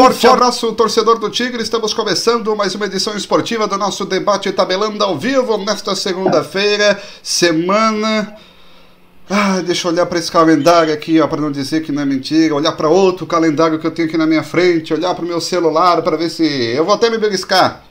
Forte abraço, torcedor do Tigre. Estamos começando mais uma edição esportiva do nosso debate tabelando ao vivo nesta segunda-feira, semana. Ah, deixa eu olhar para esse calendário aqui, ó, para não dizer que não é mentira. Olhar para outro calendário que eu tenho aqui na minha frente, olhar para o meu celular para ver se eu vou até me beliscar.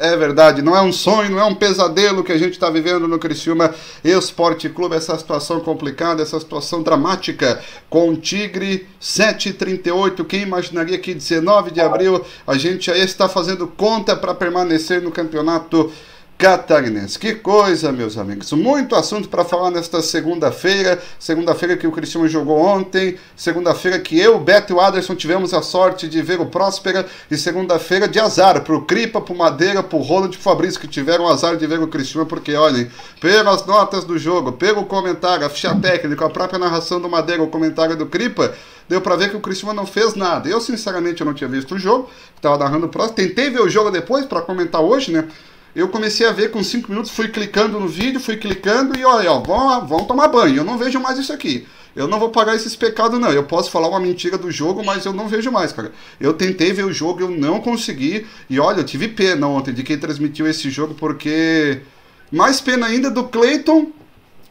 É verdade, não é um sonho, não é um pesadelo que a gente está vivendo no Criciúma Esporte Clube, essa situação complicada, essa situação dramática com o Tigre 738. Quem imaginaria que 19 de abril a gente já está fazendo conta para permanecer no campeonato catarinense. Que coisa, meus amigos. Muito assunto para falar nesta segunda-feira. Segunda-feira que o Cristiano jogou ontem. Segunda-feira que eu, Beto e o Aderson tivemos a sorte de ver o Próspera. E segunda-feira de azar para o Cripa, para o Madeira, para o Roland e Fabrício, que tiveram azar de ver o Cristiano. Porque, olhem, pelas notas do jogo, pelo comentário, a ficha técnica, a própria narração do Madeira, o comentário do Cripa, deu para ver que o Cristiano não fez nada. Eu, sinceramente, eu não tinha visto o jogo. Estava narrando o próximo. Tentei ver o jogo depois para comentar hoje, né? Eu comecei a ver com 5 minutos, fui clicando no vídeo, fui clicando e olha, ó, vão, vão tomar banho. Eu não vejo mais isso aqui. Eu não vou pagar esses pecados, não. Eu posso falar uma mentira do jogo, mas eu não vejo mais, cara. Eu tentei ver o jogo, eu não consegui. E olha, eu tive pena ontem de quem transmitiu esse jogo, porque. Mais pena ainda do Clayton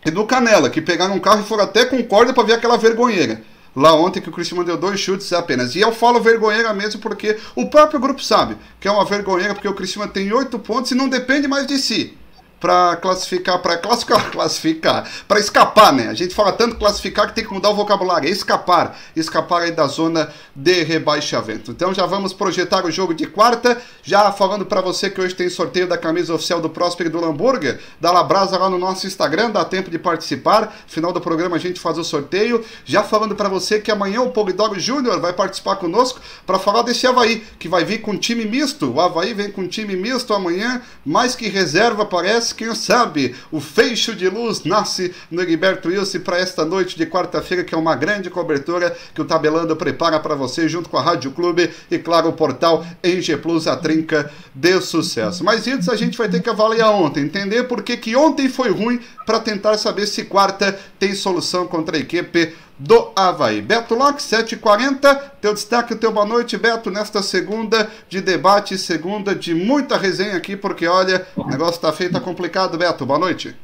e do Canela, que pegaram um carro e foram até com corda para ver aquela vergonheira lá ontem que o Cristiano deu dois chutes apenas. E eu falo vergonheira mesmo porque o próprio grupo sabe que é uma vergonheira porque o Cristiano tem oito pontos e não depende mais de si para classificar, para classificar, classificar, para escapar, né? A gente fala tanto classificar que tem que mudar o vocabulário, é escapar, escapar aí da zona de rebaixamento. Então já vamos projetar o jogo de quarta, já falando para você que hoje tem sorteio da camisa oficial do Próspero do Lamburger, da Labrasa lá no nosso Instagram, dá tempo de participar. Final do programa a gente faz o sorteio. Já falando para você que amanhã o Polidog Júnior vai participar conosco para falar desse Havaí, que vai vir com time misto. O Havaí vem com time misto amanhã, mais que reserva parece quem sabe o feixo de luz nasce no Heriberto Wilson para esta noite de quarta-feira, que é uma grande cobertura que o Tabelando prepara para você, junto com a Rádio Clube e, claro, o portal NG Plus, a trinca de sucesso. Mas isso a gente vai ter que avaliar ontem, entender por que, que ontem foi ruim para tentar saber se quarta tem solução contra a equipe do Havaí. Beto Locke, 7h40, teu destaque, teu boa noite, Beto, nesta segunda de debate, segunda de muita resenha aqui, porque olha, o negócio tá feio, tá complicado, Beto, boa noite.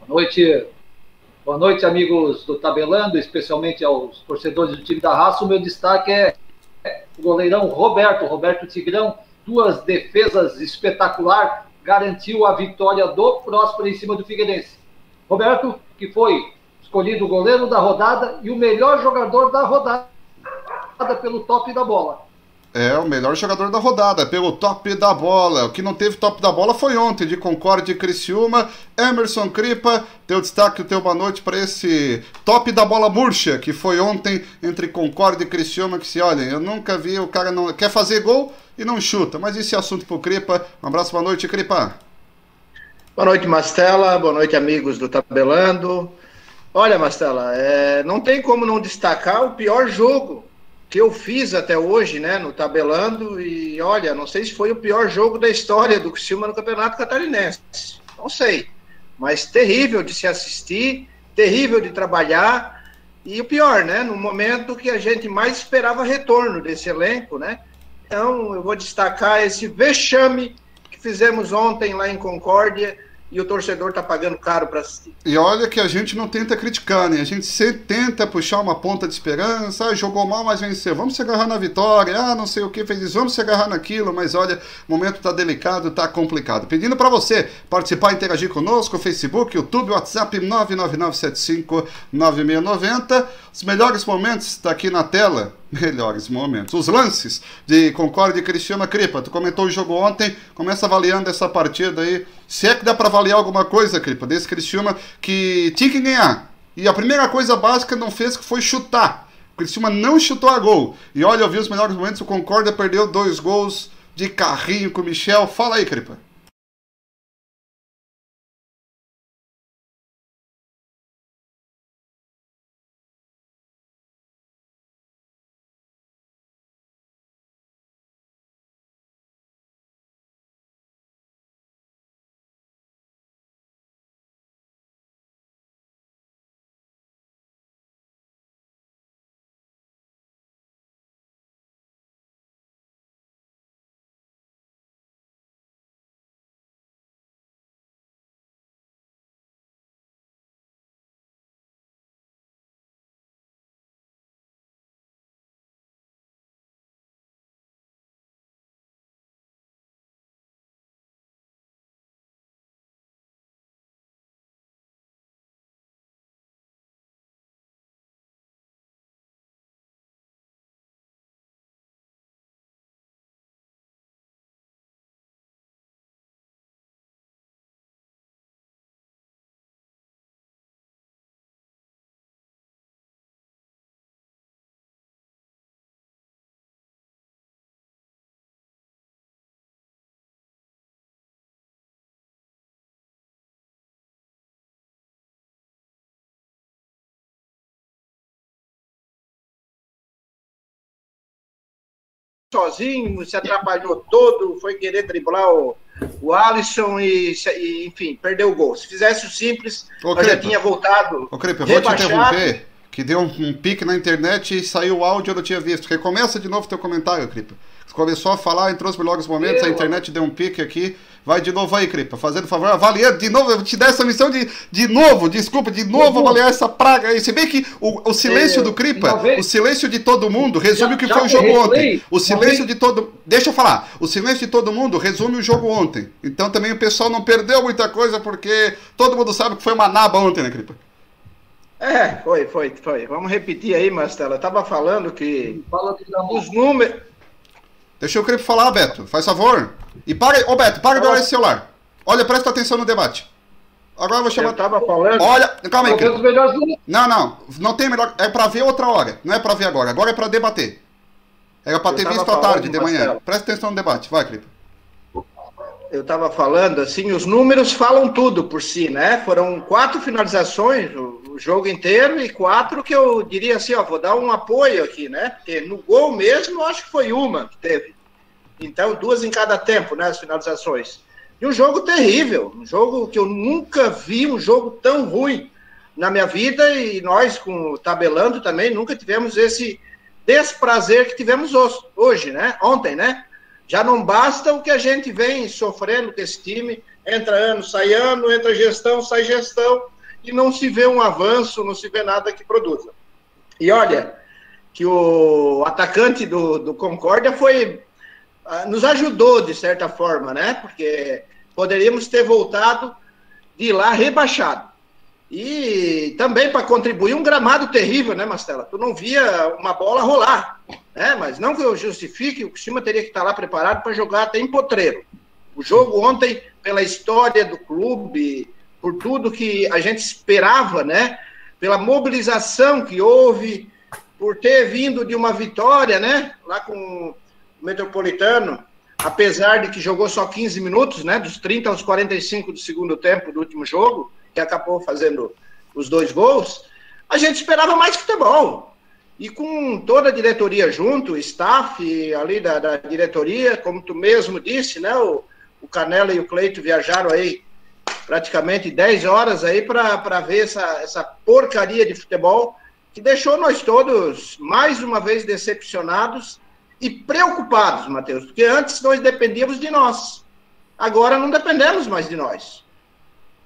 Boa noite, boa noite, amigos do Tabelando, especialmente aos torcedores do time da raça, o meu destaque é o goleirão Roberto, Roberto Tigrão, duas defesas espetacular, garantiu a vitória do Próspero em cima do Figueirense. Roberto, que foi escolhido o goleiro da rodada e o melhor jogador da rodada pelo top da bola. É, o melhor jogador da rodada, pelo top da bola. O que não teve top da bola foi ontem, de Concorde e Criciúma. Emerson Cripa, teu destaque, teu boa noite para esse top da bola murcha, que foi ontem entre Concorde e Criciúma, que se olhem, eu nunca vi, o cara não quer fazer gol e não chuta. Mas esse é assunto pro Cripa. Um abraço, boa noite, Cripa. Boa noite, Mastela. Boa noite, amigos do Tabelando. Olha, Mastela, é, não tem como não destacar o pior jogo que eu fiz até hoje, né, no tabelando, e olha, não sei se foi o pior jogo da história do Criciúma no Campeonato Catarinense, não sei, mas terrível de se assistir, terrível de trabalhar, e o pior, né, no momento que a gente mais esperava retorno desse elenco, né, então eu vou destacar esse vexame que fizemos ontem lá em Concórdia, e o torcedor está pagando caro para assistir. E olha que a gente não tenta criticar, né? A gente sempre tenta puxar uma ponta de esperança, ah, jogou mal, mas venceu. Vamos se agarrar na vitória, ah, não sei o que fez isso, vamos se agarrar naquilo, mas olha, o momento está delicado, está complicado. Pedindo para você participar, interagir conosco, Facebook, YouTube, WhatsApp 999759690. Os melhores momentos está aqui na tela melhores momentos. Os lances de Concorde e Cristiano Cripa. Tu comentou o jogo ontem, começa avaliando essa partida aí. Se é que dá para avaliar alguma coisa, Cripa, desse Cristiano que tinha que ganhar. E a primeira coisa básica não fez que foi chutar. O Cristiano não chutou a gol. E olha, eu vi os melhores momentos, o Concórdia perdeu dois gols de carrinho com o Michel. Fala aí, Cripa. Sozinho, se atrapalhou todo, foi querer driblar o, o Alisson e, e, enfim, perdeu o gol. Se fizesse o simples, Ô, já tinha voltado. Ô, Crepe, eu vou te interromper, que deu um, um, pique na internet e saiu o áudio, eu não tinha visto. Recomeça de novo teu comentário, Crepe. Começou a falar, entrou os melhores momentos, eu, a internet deu um pique aqui. Vai de novo aí, Cripa, fazendo favor, avaliando de novo, eu te dar essa missão de, de novo, desculpa, de novo avaliar essa praga aí. Se bem que o, o silêncio é, do Cripa, o silêncio de todo mundo, resume já, o que foi o jogo ontem. O silêncio de todo. Deixa eu falar, o silêncio de todo mundo resume o jogo ontem. Então também o pessoal não perdeu muita coisa, porque todo mundo sabe que foi uma naba ontem, né, Cripa? É, foi, foi, foi. Vamos repetir aí, Mastela. Eu tava falando que os números. Deixa o Cripa falar, Beto. Faz favor. E para, ô Beto, para de olhar esse celular. Olha, presta atenção no debate. Agora eu vou chamar. Eu tava falando. Olha, calma aí. Não, não. Não tem melhor. É pra ver outra hora. Não é pra ver agora. Agora é pra debater. Era pra ter visto à tarde, de manhã. Presta atenção no debate. Vai, Cripa. Eu estava falando, assim, os números falam tudo por si, né? Foram quatro finalizações o, jogo inteiro e quatro que eu diria assim, ó, vou dar um apoio aqui, né? Porque no gol mesmo, acho que foi uma que teve. Então, duas em cada tempo, né, as finalizações. E um jogo terrível, um jogo que eu nunca vi um jogo tão ruim na minha vida e nós, com o Tabelando também, nunca tivemos esse desprazer que tivemos hoje, né? Ontem, né? Já não basta o que a gente vem sofrendo com esse time, entra ano, sai ano, entra gestão, sai gestão, e não se vê um avanço, não se vê nada que produza. E olha, que o atacante do, do Concórdia foi ah, nos ajudou de certa forma, né? Porque poderíamos ter voltado de lá rebaixado. E também para contribuir um gramado terrível, né, Mastela? Tu não via uma bola rolar, né? Mas não que eu justifique, o Cima teria que estar lá preparado para jogar até em potreiro. O jogo ontem, pela história do clube, por tudo que a gente esperava, né? Pela mobilização que houve, por ter vindo de uma vitória, né? Lá com Metropolitano, apesar de que jogou só 15 minutos, né, dos 30 aos 45 do segundo tempo do último jogo, que acabou fazendo os dois gols, a gente esperava mais futebol. E com toda a diretoria junto, o staff ali da, da diretoria, como tu mesmo disse, né, o, o Canela e o Cleito viajaram aí praticamente 10 horas aí para ver essa, essa porcaria de futebol que deixou nós todos mais uma vez decepcionados e preocupados, Matheus, porque antes nós dependíamos de nós. Agora não dependemos mais de nós.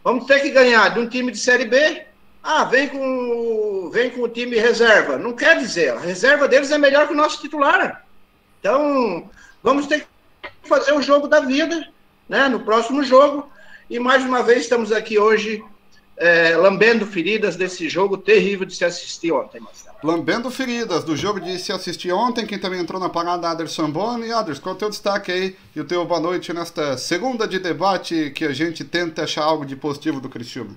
Vamos ter que ganhar de um time de Série B. Ah, vem com, vem com o time reserva. Não quer dizer, a reserva deles é melhor que o nosso titular. Então, vamos ter que fazer o jogo da vida, né, no próximo jogo. E mais uma vez estamos aqui hoje é, lambendo feridas desse jogo terrível de se assistir ontem, Marcelo. Lambendo feridas do jogo de se assistir ontem, quem também entrou na parada, Aderson Boni. Aderson, qual é o teu destaque aí e o teu boa noite nesta segunda de debate que a gente tenta achar algo de positivo do Cristiano?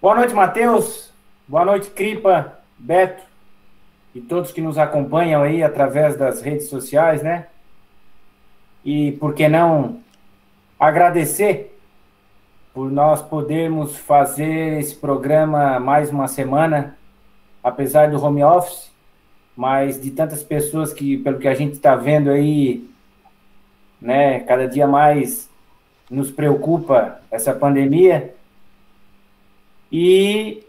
Boa noite, Matheus. Boa noite, Cripa, Beto e todos que nos acompanham aí através das redes sociais, né? E por que não agradecer por nós podermos fazer esse programa mais uma semana, apesar do home office, mas de tantas pessoas que, pelo que a gente está vendo aí, né, cada dia mais nos preocupa essa pandemia. E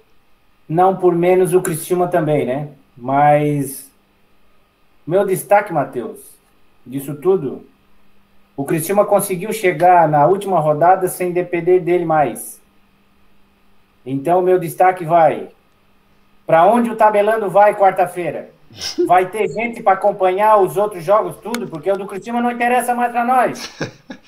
não por menos o Cristiúma também, né? Mas meu destaque, Matheus, disso tudo o Criciúma conseguiu chegar na última rodada sem depender dele mais. Então, meu destaque vai para onde o tabelando vai quarta-feira. Vai ter gente para acompanhar os outros jogos, tudo, porque o do Criciúma não interessa mais para nós.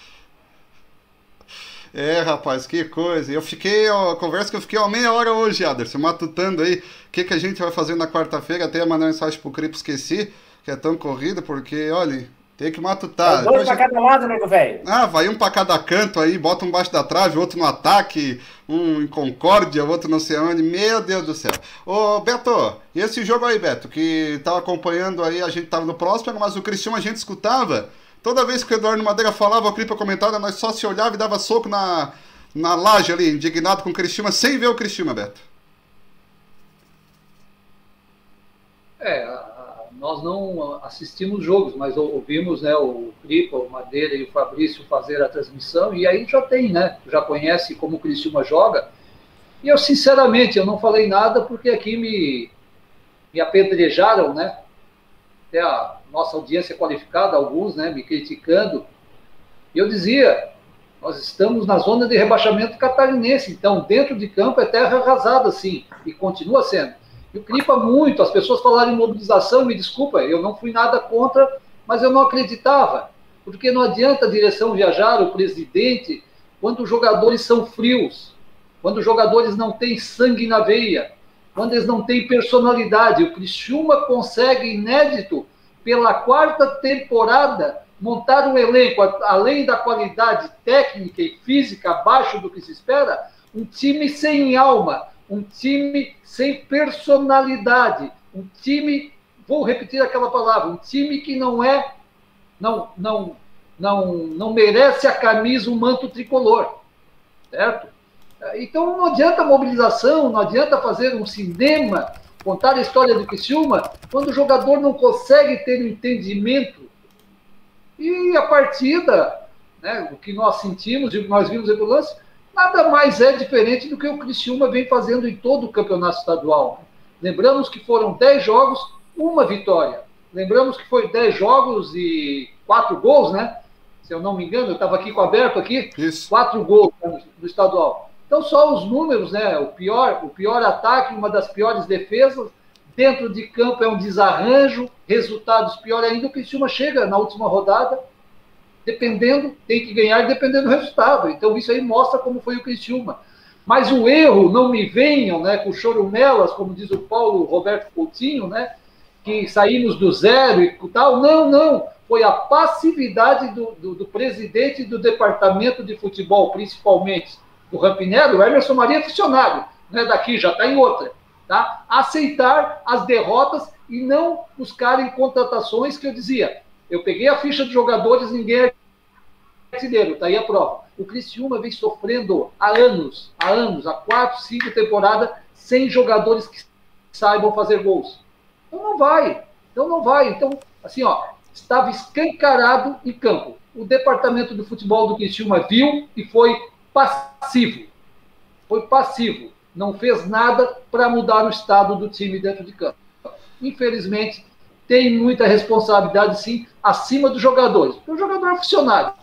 É, rapaz, que coisa. Eu fiquei, ó, conversa que eu fiquei ó, meia hora hoje, Aderson, matutando aí o que, que a gente vai fazer na quarta-feira. Até mandar mensagem pro Cripo, esqueci, que é tão corrida, porque, olha, tem que matutar. É dois pra cada lado, nego velho. Ah, vai um pra cada canto aí, bota um baixo da trave, outro no ataque, um em concórdia, outro não sei onde. Meu Deus do céu. Ô, Beto, e esse jogo aí, Beto, que tava acompanhando aí, a gente tava no próximo, mas o Cristiano a gente escutava. Toda vez que o Eduardo Madeira falava, o Cripa comentava, nós só se olhava e dava soco na, na laje ali, indignado com o Cristiano, sem ver o Cristiano, Beto. É, nós não assistimos jogos, mas ouvimos né, o Cripa, o Madeira e o Fabrício fazer a transmissão, e aí já tem, né? Já conhece como o Criciúma joga. E eu, sinceramente, eu não falei nada porque aqui me, me apedrejaram, né? Até a nossa audiência qualificada, alguns, né, me criticando. E eu dizia, nós estamos na zona de rebaixamento catarinense, então dentro de campo é terra arrasada, sim, e continua sendo. E o Cripa muito, as pessoas falaram em mobilização, me desculpa, eu não fui nada contra, mas eu não acreditava. Porque não adianta a direção viajar, o presidente, quando os jogadores são frios, quando os jogadores não têm sangue na veia, quando eles não têm personalidade. O Criciúma consegue, inédito, pela quarta temporada, montar um elenco, além da qualidade técnica e física abaixo do que se espera, um time sem alma, um time sem personalidade, um time, vou repetir aquela palavra, um time que não é, não, não, não, não merece a camisa, o manto tricolor, certo? Então não adianta mobilização, não adianta fazer um cinema, contar a história do Criciúma, quando o jogador não consegue ter um entendimento. E a partida, né, o que nós sentimos e o que nós vimos no lance, nada mais é diferente do que o Criciúma vem fazendo em todo o campeonato estadual. Lembramos que foram 10 jogos, uma vitória. Lembramos que foi 10 jogos e 4 gols, né? Se eu não me engano, eu estava aqui com aberto aqui, Isso. 4 gols no estadual. Então só os números, né? O pior, o pior ataque, uma das piores defesas, dentro de campo é um desarranjo, resultados pior ainda, o Criciúma chega na última rodada dependendo, tem que ganhar dependendo do resultado. Então isso aí mostra como foi o Criciúma. Mas o erro, não me venham né, com chorumelas, como diz o Paulo Roberto Coutinho, né, que saímos do zero e tal. Não, não. Foi a passividade do, do, do presidente do departamento de futebol, principalmente do Rampinello, o Emerson Maria é funcionário, não é daqui, já está em outra. Tá? Aceitar as derrotas e não buscarem contratações que eu dizia. Eu peguei a ficha de jogadores, ninguém é artilheiro, tá aí a prova. O Criciúma vem sofrendo há anos, há anos, há quatro, cinco temporadas, sem jogadores que saibam fazer gols. Então não vai, então não vai. Então, assim, ó, estava escancarado em campo. O departamento do futebol do Criciúma viu e foi passivo. Foi passivo. Não fez nada para mudar o estado do time dentro de campo. Infelizmente, tem muita responsabilidade, sim, acima dos jogadores. O jogador é funcionário.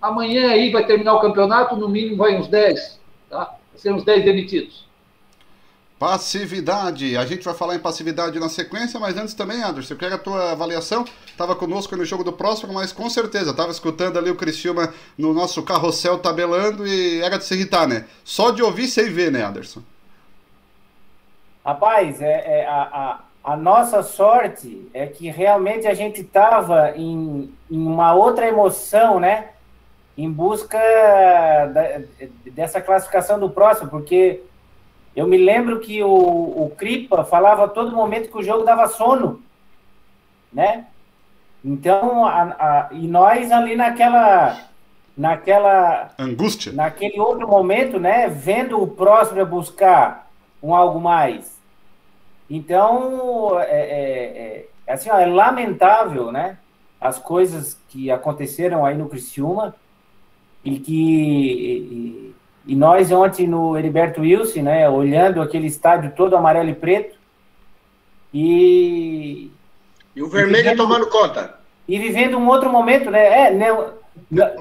Amanhã aí vai terminar o campeonato, no mínimo vai uns 10, tá? Vai ser uns 10 demitidos. Passividade. A gente vai falar em passividade na sequência, mas antes também, Anderson, eu quero a tua avaliação. Estava conosco no jogo do próximo, mas com certeza, estava escutando ali o Criciúma no nosso carrossel tabelando e era de se irritar, né? Só de ouvir sem ver, né, Anderson? Rapaz, é, é a, a, a nossa sorte é que realmente a gente estava em, em uma outra emoção, né? Em busca da, dessa classificação do próximo, porque eu me lembro que o, o Cripa falava a todo momento que o jogo dava sono, né? Então, a, a, e nós ali naquela, naquela angústia, naquele outro momento, né? Vendo o próximo buscar um algo mais. Então, é, é, é, assim, ó, é lamentável, né? As coisas que aconteceram aí no Criciúma e que e, e nós ontem no Heriberto Wilson, né, olhando aquele estádio todo amarelo e preto e e o vermelho e vivendo, tomando conta. E vivendo um outro momento, né? É, né,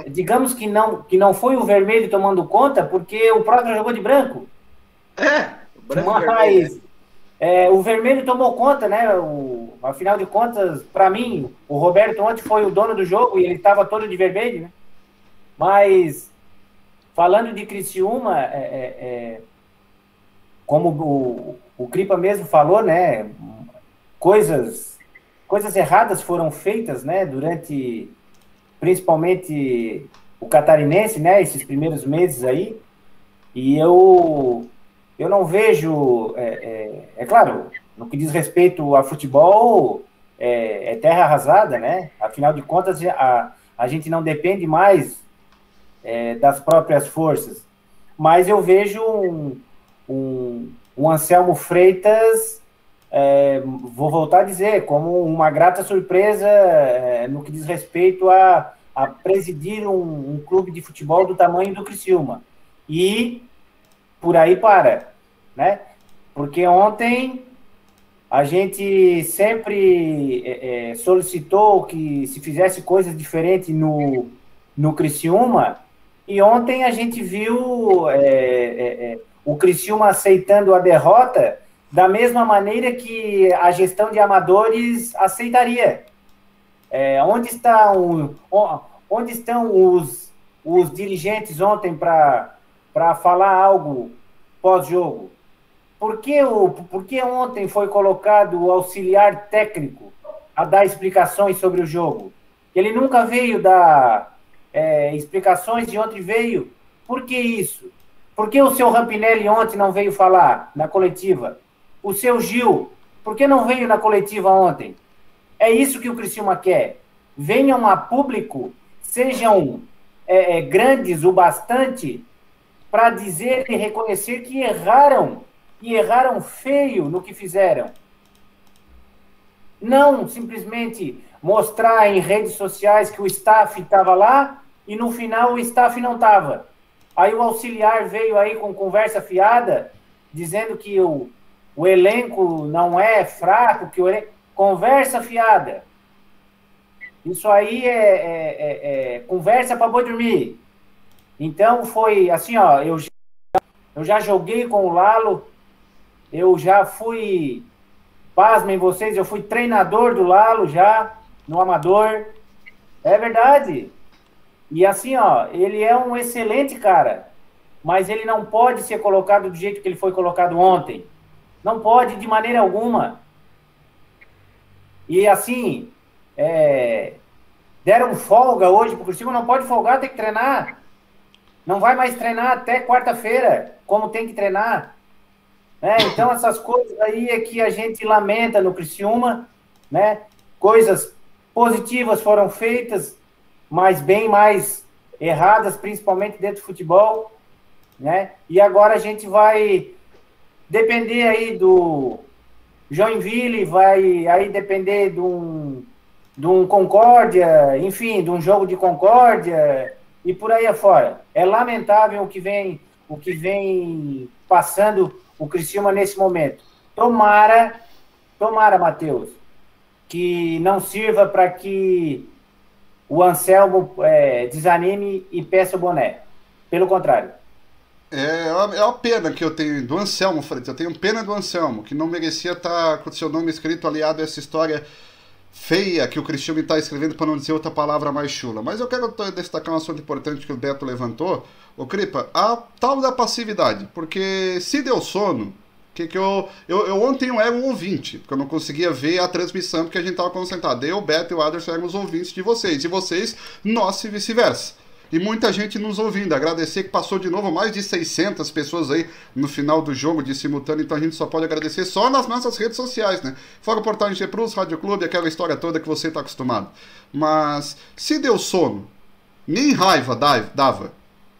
digamos que não que não foi o vermelho tomando conta, porque o próprio jogou de branco. É, o branco mas é, o vermelho tomou conta, né? O, afinal de contas, para mim, o Roberto ontem foi o dono do jogo e ele estava todo de vermelho, né? Mas, falando de Criciúma, é, é, é, como o, o Cripa mesmo falou, né? Coisas, coisas erradas foram feitas, né? Durante, principalmente, o catarinense, né? Esses primeiros meses aí. E eu eu não vejo, é, é, é, claro, no que diz respeito a futebol, é, é, terra arrasada, né? Afinal de contas, a, a gente não depende mais é, das próprias forças. Mas eu vejo um, um, um Anselmo Freitas é, vou voltar a dizer, como uma grata surpresa é, no que diz respeito a, a presidir um, um, clube de futebol do tamanho do Criciúma. E por aí para, né? Porque ontem a gente sempre é, é solicitou que se fizesse coisas diferentes no, no Criciúma, e ontem a gente viu é, é, é o Criciúma aceitando a derrota da mesma maneira que a gestão de amadores aceitaria. Onde, estão, onde estão os, os dirigentes ontem para falar algo pós-jogo? Por que, o, por que ontem foi colocado o auxiliar técnico a dar explicações sobre o jogo? Ele nunca veio dar é, explicações de onde veio. Por que isso? Por que o seu Rampinelli ontem não veio falar na coletiva? O seu Gil, por que não veio na coletiva ontem? É isso que o Criciúma quer. Venham a público, sejam é, é, grandes o bastante para dizer e reconhecer que erraram e erraram feio no que fizeram. Não simplesmente mostrar em redes sociais que o staff estava lá e no final o staff não estava. Aí o auxiliar veio aí com conversa fiada, dizendo que o, o elenco não é fraco, que o elenco... Conversa fiada. Isso aí é, é, é, é conversa para boi dormir. Então foi assim, ó, eu já, eu já joguei com o Lalo, eu já fui, pasmem vocês, eu fui treinador do Lalo já, no Amador. É verdade. E assim, ó, ele é um excelente cara, mas ele não pode ser colocado do jeito que ele foi colocado ontem. Não pode de maneira alguma. E assim, é, deram folga hoje pro Cristiano, não pode folgar, tem que treinar. Não vai mais treinar até quarta-feira, como tem que treinar. É, então, essas coisas aí é que a gente lamenta no Criciúma, né? Coisas positivas foram feitas, mas bem mais erradas, principalmente dentro do futebol, né? E agora a gente vai depender aí do Joinville, vai aí depender de um, de um Concórdia, enfim, de um jogo de Concórdia e por aí afora. É lamentável o que vem, o que vem passando o Criciúma nesse momento. Tomara, tomara, Matheus, que não sirva para que o Anselmo é, desanime e peça o boné. Pelo contrário. É, é uma pena que eu tenho do Anselmo, Freitas. Eu tenho pena do Anselmo, que não merecia estar com o seu nome escrito aliado a essa história feia que o Cristiano está escrevendo, para não dizer outra palavra mais chula. Mas eu quero destacar um assunto importante que o Beto levantou. O Cripa, a tal da passividade. Porque se deu sono, que, que eu, eu, eu ontem eu era um ouvinte, porque eu não conseguia ver a transmissão porque a gente estava concentrado. Eu, o Beto e o Aderson éramos ouvintes de vocês, e vocês, nós e vice-versa. E muita gente nos ouvindo. Agradecer que passou de novo mais de 600 pessoas aí no final do jogo de simultâneo. Então a gente só pode agradecer só nas nossas redes sociais, né? Fora o Portal G Plus, Rádio Clube, aquela história toda que você está acostumado. Mas se deu sono, nem raiva dava.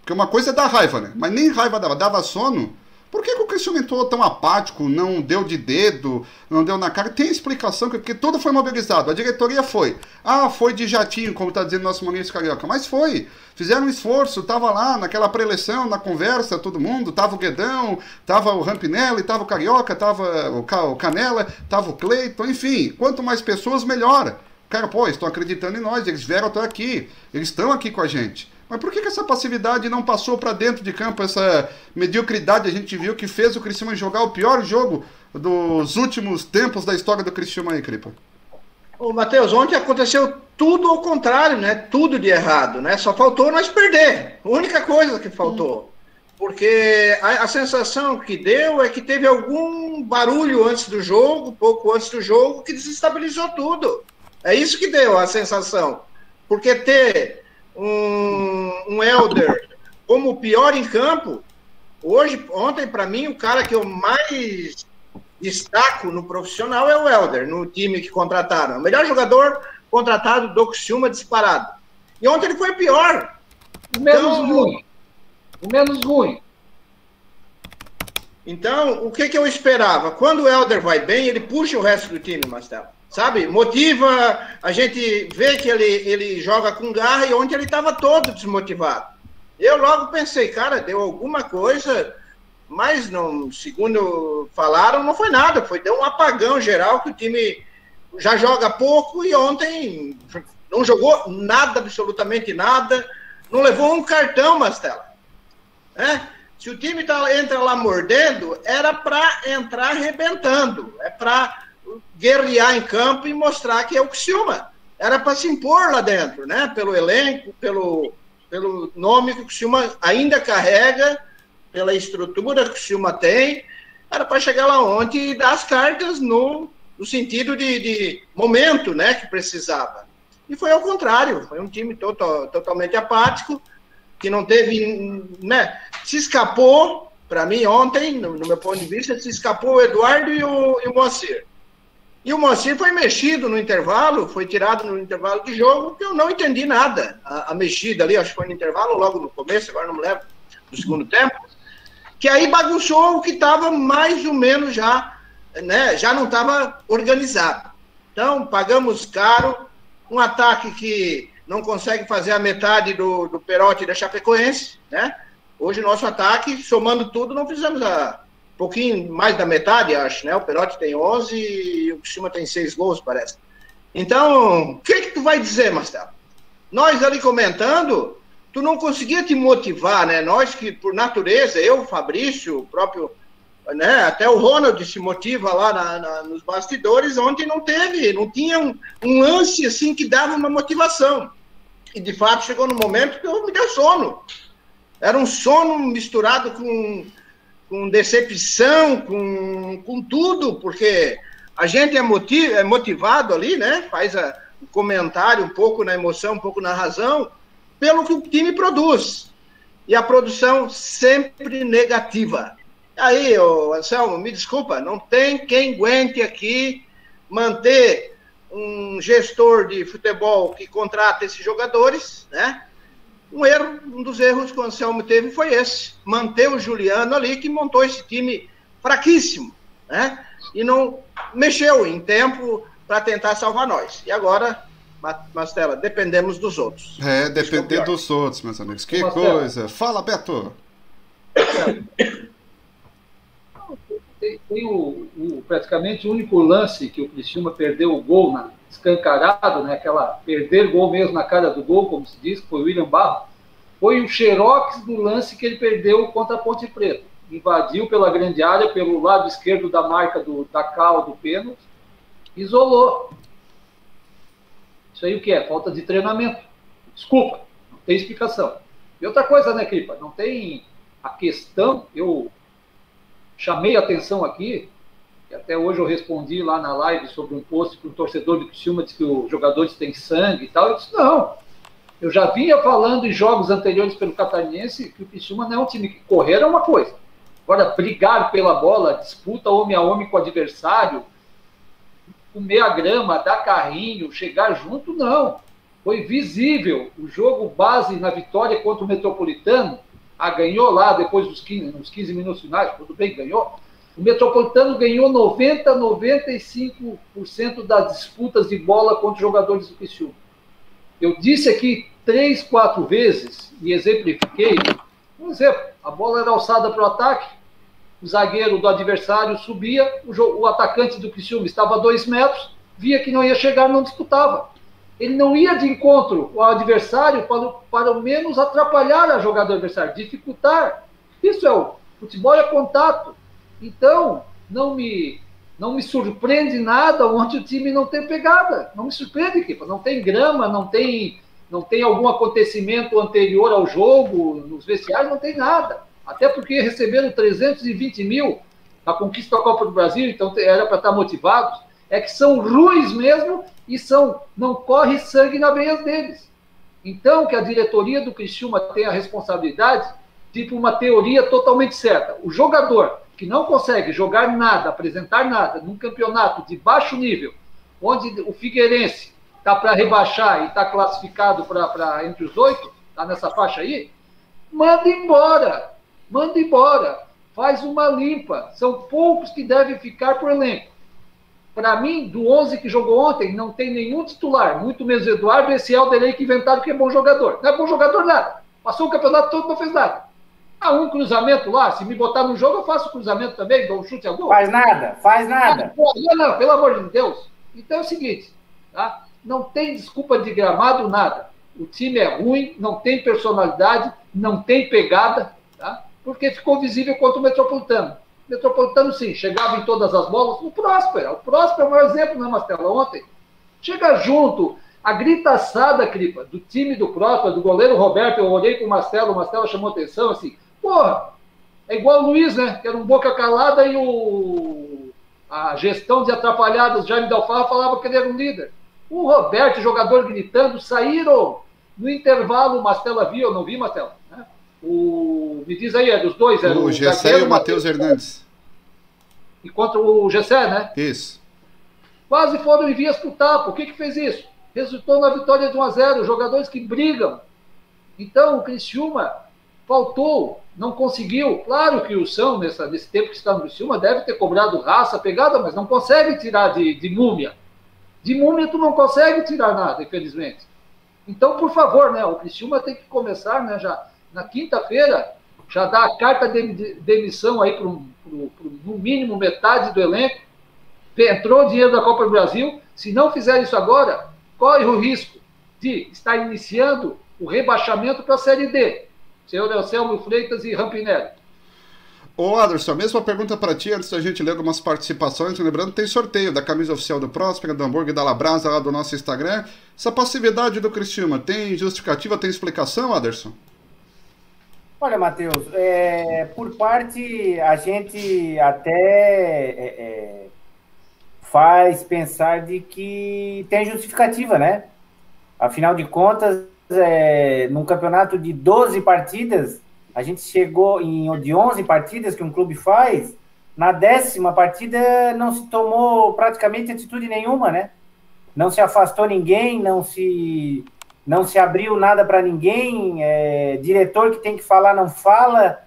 Porque uma coisa é dar raiva, né? Mas nem raiva dava. Dava sono por que, que o Cristiano entrou tão apático, não deu de dedo, não deu na cara? Tem explicação, porque tudo foi mobilizado. A diretoria foi. Ah, foi de jatinho, como está dizendo nosso Maurício Carioca. Mas foi. Fizeram um esforço, tava lá naquela preleção, na conversa, todo mundo. Tava o Guedão, tava o Rampinelli, tava o Carioca, tava o Canela, tava o Cleiton, enfim. Quanto mais pessoas, melhor. Cara, pô, estão acreditando em nós, eles vieram até aqui, eles estão aqui com a gente. Mas por que, que essa passividade não passou para dentro de campo, essa mediocridade a gente viu que fez o Criciúma jogar o pior jogo dos últimos tempos da história do Criciúma aí, Cripa? Ô, Matheus, ontem aconteceu tudo ao contrário, né? Tudo de errado, né? Só faltou nós perder. A única coisa que faltou. Porque a, a, sensação que deu é que teve algum barulho antes do jogo, pouco antes do jogo, que desestabilizou tudo. É isso que deu a sensação. Porque ter um, um Elder como o pior em campo, hoje, ontem, para mim, o cara que eu mais destaco no profissional é o Elder, no time que contrataram. O melhor jogador contratado do Criciúma disparado. E ontem ele foi pior. O menos então, ruim. O menos ruim. Então, o que, que eu esperava? Quando o Helder vai bem, ele puxa o resto do time, Marcelo. Sabe? Motiva, a gente vê que ele, ele joga com garra e ontem ele estava todo desmotivado. Eu logo pensei, cara, deu alguma coisa, mas não, segundo falaram, não foi nada. Foi deu um apagão geral que o time já joga pouco e ontem não jogou nada, absolutamente nada. Não levou um cartão, Mastela. É? Se o time tá, entra lá mordendo, era para entrar arrebentando. É para guerrear em campo e mostrar que é o Criciúma. Era para se impor lá dentro, né? Pelo elenco, pelo, pelo nome que o Criciúma ainda carrega, pela estrutura que o Criciúma tem. Era para chegar lá ontem e dar as cartas no, no sentido de, de, momento, né? Que precisava. E foi ao contrário. Foi um time total, totalmente apático que não teve, né? Se escapou, para mim, ontem, no, no, meu ponto de vista, se escapou o Eduardo e o, e o Moacir. E o Moacir foi mexido no intervalo, foi tirado no intervalo de jogo, que eu não entendi nada. A, a mexida ali, acho que foi no intervalo, logo no começo, agora não me lembro, do segundo tempo, que aí bagunçou o que estava mais ou menos já, né? Já não estava organizado. Então, pagamos caro, um ataque que não consegue fazer a metade do, do Perotti da Chapecoense, né? Hoje nosso ataque, somando tudo, não fizemos a pouquinho mais da metade, acho, né? O Perotti tem 11 e o Criciúma tem 6 gols, parece. Então, o que que tu vai dizer, Marcelo? Nós ali comentando, tu não conseguia te motivar, né? Nós que, por natureza, eu, Fabrício, o próprio, né? Até o Ronald se motiva lá na, na, nos bastidores, ontem não teve, não tinha um, um lance assim que dava uma motivação. E de fato chegou no momento que eu me deu sono. Era um sono misturado com, com decepção, com, com tudo, porque a gente é, motiv, é motivado ali, né? Faz a, um comentário um pouco na emoção, um pouco na razão, pelo que o time produz. E a produção sempre negativa. Aí, Anselmo, me desculpa, não tem quem aguente aqui manter um gestor de futebol que contrata esses jogadores, né? Um erro, um dos erros que o Anselmo teve foi esse, manter o Juliano ali, que montou esse time fraquíssimo, né? E não mexeu em tempo para tentar salvar nós. E agora, Mastela, dependemos dos outros. É, depender dos outros, meus amigos. Que Mastela. coisa. Fala, Beto. Tem, tem o, o, praticamente o único lance que o Criciúma perdeu o gol na, escancarado, né, aquela perder gol mesmo na cara do gol, como se diz, foi o William Barro, foi o xerox do lance que ele perdeu contra a Ponte Preta. Invadiu pela grande área, pelo lado esquerdo da marca do, da cal do pênalti, isolou. Isso aí o que é? Falta de treinamento. Desculpa, não tem explicação. E outra coisa, né, Cripa? Não tem a questão, eu chamei a atenção aqui, e até hoje eu respondi lá na live sobre um post que um torcedor do Criciúma disse que os jogadores têm sangue e tal. Eu disse, não. Eu já vinha falando em jogos anteriores pelo Catarinense que o Criciúma não é um time que correr é uma coisa. Agora, brigar pela bola, disputa homem a homem com o adversário, comer a grama, dar carrinho, chegar junto, não. Foi visível. O jogo base na vitória contra o Metropolitano, ah, ganhou lá depois dos 15, nos 15 minutos finais, tudo bem, ganhou o Metropolitano ganhou 90, 95% das disputas de bola contra os jogadores do Criciúma. Eu disse aqui três, quatro vezes e exemplifiquei. Um exemplo, a bola era alçada para o ataque, o zagueiro do adversário subia, o, o atacante do Criciúma estava a dois metros, via que não ia chegar, não disputava. Ele não ia de encontro ao adversário para, para ao menos atrapalhar a jogada do adversário, dificultar. Isso é o futebol é contato. Então, não me não me surpreende nada onde o time não tem pegada. Não me surpreende, equipa. Não tem grama, não tem, não tem algum acontecimento anterior ao jogo, nos vestiários, não tem nada. Até porque receberam 320 mil na conquista da Copa do Brasil, então era para estar motivados. É que são ruins mesmo e são não corre sangue na veias deles. Então, que a diretoria do Criciúma tem a responsabilidade, tipo uma teoria totalmente certa. O jogador que não consegue jogar nada, apresentar nada, num campeonato de baixo nível, onde o Figueirense está para rebaixar e está classificado para entre os oito, está nessa faixa aí, manda embora, manda embora. faz uma limpa. São poucos que devem ficar por elenco. Para mim, do 11 que jogou ontem, não tem nenhum titular, muito menos Eduardo, esse Alderei que inventaram que é bom jogador. Não é bom jogador nada. Passou o campeonato todo, não fez nada. Ah, um cruzamento lá, se me botar no jogo, eu faço cruzamento também, dou um chute a gol. Faz nada, faz nada. não, não, pelo amor de Deus. Então é o seguinte, tá? não tem desculpa de gramado, nada. O time é ruim, não tem personalidade, não tem pegada, tá? porque ficou visível contra o Metropolitano. Metropolitano, sim, chegava em todas as bolas. O Próspera, o Próspera é o maior exemplo, né, Mastela? Ontem. Chega junto, a gritaçada, Cripa, do time do Próspera, do goleiro Roberto, eu olhei para o Marcelo, o Marcelo chamou atenção, assim, porra, é igual o Luiz, né? Que era um boca calada e o a gestão de atrapalhadas, Jaime Dalfarra, falava que ele era um líder. O Roberto, jogador gritando, saíram no intervalo, o Mastela viu, eu não vi, Mastela? Né? O, me diz aí, é dos dois? Era o, o Gessé e o Matheus Hernandes. E contra o Gessé, né? Isso. Quase foram em vias para o tapa. O que que fez isso? Resultou na vitória de 1 a 0 Jogadores que brigam. Então, o Criciúma faltou, não conseguiu. Claro que o São, nessa, nesse tempo que está no Criciúma, deve ter cobrado raça, pegada, mas não consegue tirar de, de múmia. De múmia tu não consegue tirar nada, infelizmente. Então, por favor, né, o Criciúma tem que começar, né, já na quinta-feira, já dar a carta de demissão aí para no mínimo metade do elenco. Entrou dinheiro da Copa do Brasil. Se não fizer isso agora, corre o risco de estar iniciando o rebaixamento para a Série D. Senhor Anselmo Freitas e Rampinelli. Ô Aderson, a mesma pergunta para ti, antes da gente ler algumas participações. Lembrando, tem sorteio da camisa oficial do Próspera, do hambúrguer da Labrasa, lá do nosso Instagram. Essa passividade do Cristiúma, tem justificativa, tem explicação, Aderson? Olha, Matheus, é, por parte, a gente até é, é, faz pensar de que tem justificativa, né? Afinal de contas, é, num campeonato de 12 partidas, a gente chegou em de 11 partidas que um clube faz, na décima partida não se tomou praticamente atitude nenhuma, né? Não se afastou ninguém, não se não se abriu nada para ninguém, é, diretor que tem que falar não fala.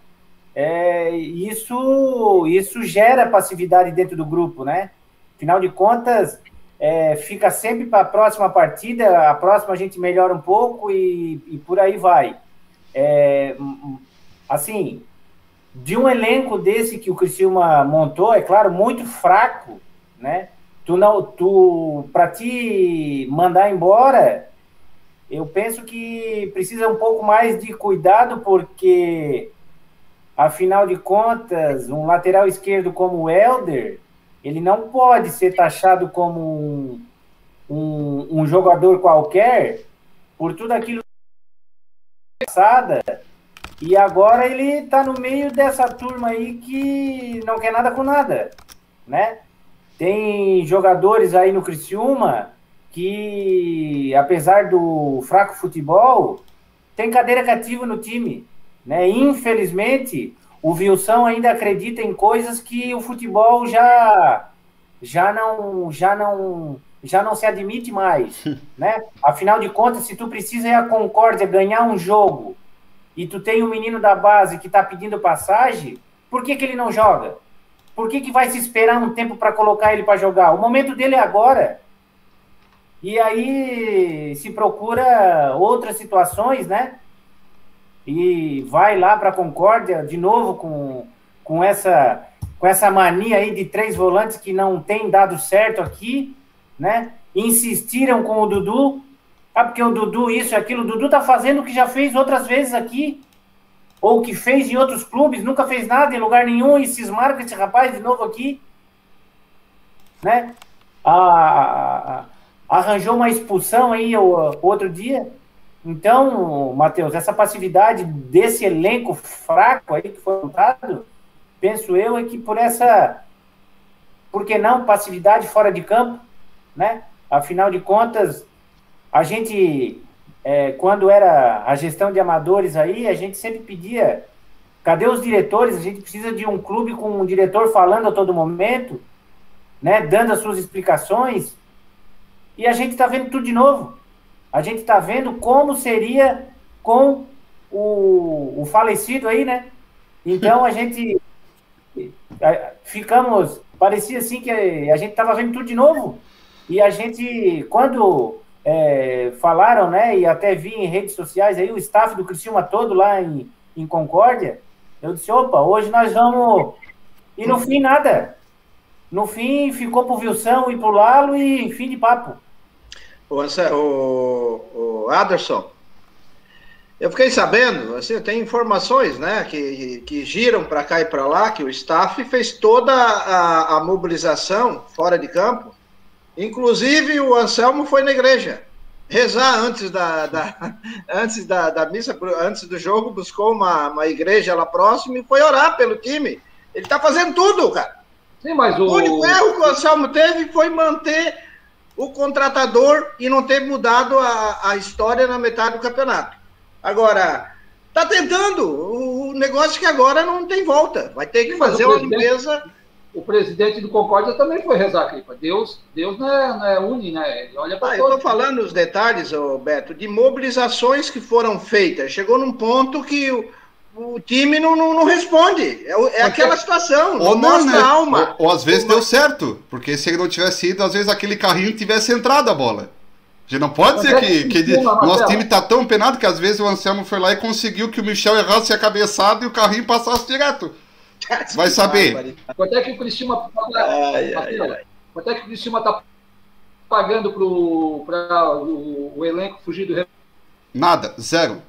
É, isso isso gera passividade dentro do grupo, né? Afinal de contas, é, fica sempre para a próxima partida, a próxima a gente melhora um pouco e, e por aí vai. É, assim, de um elenco desse que o Criciúma montou, é claro, muito fraco, né? Tu não, tu para te mandar embora, eu penso que precisa um pouco mais de cuidado porque afinal de contas, um lateral esquerdo como o Elder, ele não pode ser taxado como um, um, um jogador qualquer por tudo aquilo passada e agora ele está no meio dessa turma aí que não quer nada com nada, né? Tem jogadores aí no Criciúma que, apesar do fraco futebol, tem cadeira cativa no time, né? Infelizmente, o Wilson ainda acredita em coisas que o futebol já já não já não já não se admite mais, né? Afinal de contas, se tu precisa ir a Concórdia ganhar um jogo e tu tem um menino da base que está pedindo passagem, por que, que ele não joga? Por que, que vai se esperar um tempo para colocar ele para jogar? O momento dele é agora. E aí se procura outras situações, né? E vai lá para a Concórdia de novo com, com, essa, com essa mania aí de três volantes que não tem dado certo aqui, né? Insistiram com o Dudu, ah, porque o Dudu isso e aquilo. O Dudu tá fazendo o que já fez outras vezes aqui. Ou que fez em outros clubes, nunca fez nada em lugar nenhum e cismaram com esse rapaz de novo aqui. Né? Ah, arranjou uma expulsão aí o, outro dia. Então, Matheus, essa passividade desse elenco fraco aí que foi montado, penso eu, é que por essa, por que não, passividade fora de campo, né? Afinal de contas, a gente, é, quando era a gestão de amadores aí, a gente sempre pedia, cadê os diretores? A gente precisa de um clube com um diretor falando a todo momento, né, dando as suas explicações, e a gente está vendo tudo de novo. A gente está vendo como seria com o, o falecido aí, né? Então a gente ficamos, parecia assim que a gente estava vendo tudo de novo. E a gente, quando é, falaram, né, e até vi em redes sociais aí o staff do Criciúma todo lá em, em Concórdia, eu disse, opa, hoje nós vamos... E no fim, nada. No fim, ficou pro Wilson e pro Lalo e fim de papo. O, o, o Aderson, eu fiquei sabendo, assim, tem informações, né, que, que giram para cá e para lá, que o staff fez toda a, a, mobilização fora de campo. Inclusive o Anselmo foi na igreja rezar antes da, da antes da, da, missa, antes do jogo, buscou uma, uma igreja lá próxima e foi orar pelo time. Ele está fazendo tudo, cara. Sim, mas o... o único erro que o Anselmo teve foi manter o contratador e não ter mudado a, a história na metade do campeonato. Agora, tá tentando. O negócio é que agora não tem volta. Vai ter que fazer uma limpeza. O presidente do Concórdia também foi rezar, Cripa. Deus, Deus não é, não é uni, né? Ele olha para ah, Eu estou falando os detalhes, Beto, de mobilizações que foram feitas. Chegou num ponto que o, o time não, não, não, responde. É, é aquela situação. Ou não, mostra né? alma. Ou, ou às vezes deu certo. Porque se ele não tivesse ido, às vezes aquele carrinho tivesse entrado a bola. A gente não pode dizer que, que, que nosso time tá tão penado que às vezes o Anselmo foi lá e conseguiu que o Michel errasse a cabeçada e o carrinho passasse direto. Vai saber. Quanto é que o Cristina. Quanto é que o Cristina tá pagando pro, pra o, o elenco fugir do Nada, zero.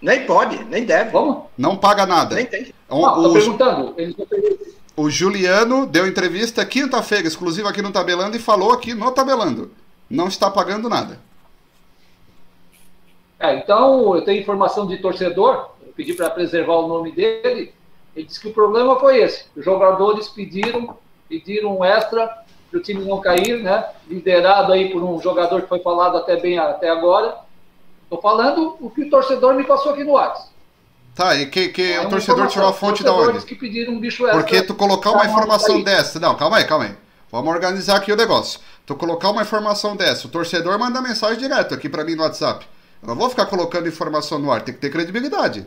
Nem pode, nem deve. Vamos? Não paga nada. Nem tem. Um, não, o, perguntando. o Juliano deu entrevista quinta-feira, exclusiva aqui no Tabelando, e falou aqui no Tabelando não está pagando nada. É, então, eu tenho informação de torcedor, eu pedi para preservar o nome dele, ele disse que o problema foi esse. Os jogadores pediram, pediram um extra para o time não cair, né? Liderado aí por um jogador que foi falado até bem até agora. Estou falando o que o torcedor me passou aqui no WhatsApp. Tá, e que, que é o torcedor tirou a fonte da onde? que pediram um bicho extra. Porque tu colocar uma informação dessa. Não, calma aí, calma aí. Vamos organizar aqui o negócio. Tu colocar uma informação dessa, o torcedor manda mensagem direto aqui para mim no WhatsApp. Eu não vou ficar colocando informação no ar, tem que ter credibilidade.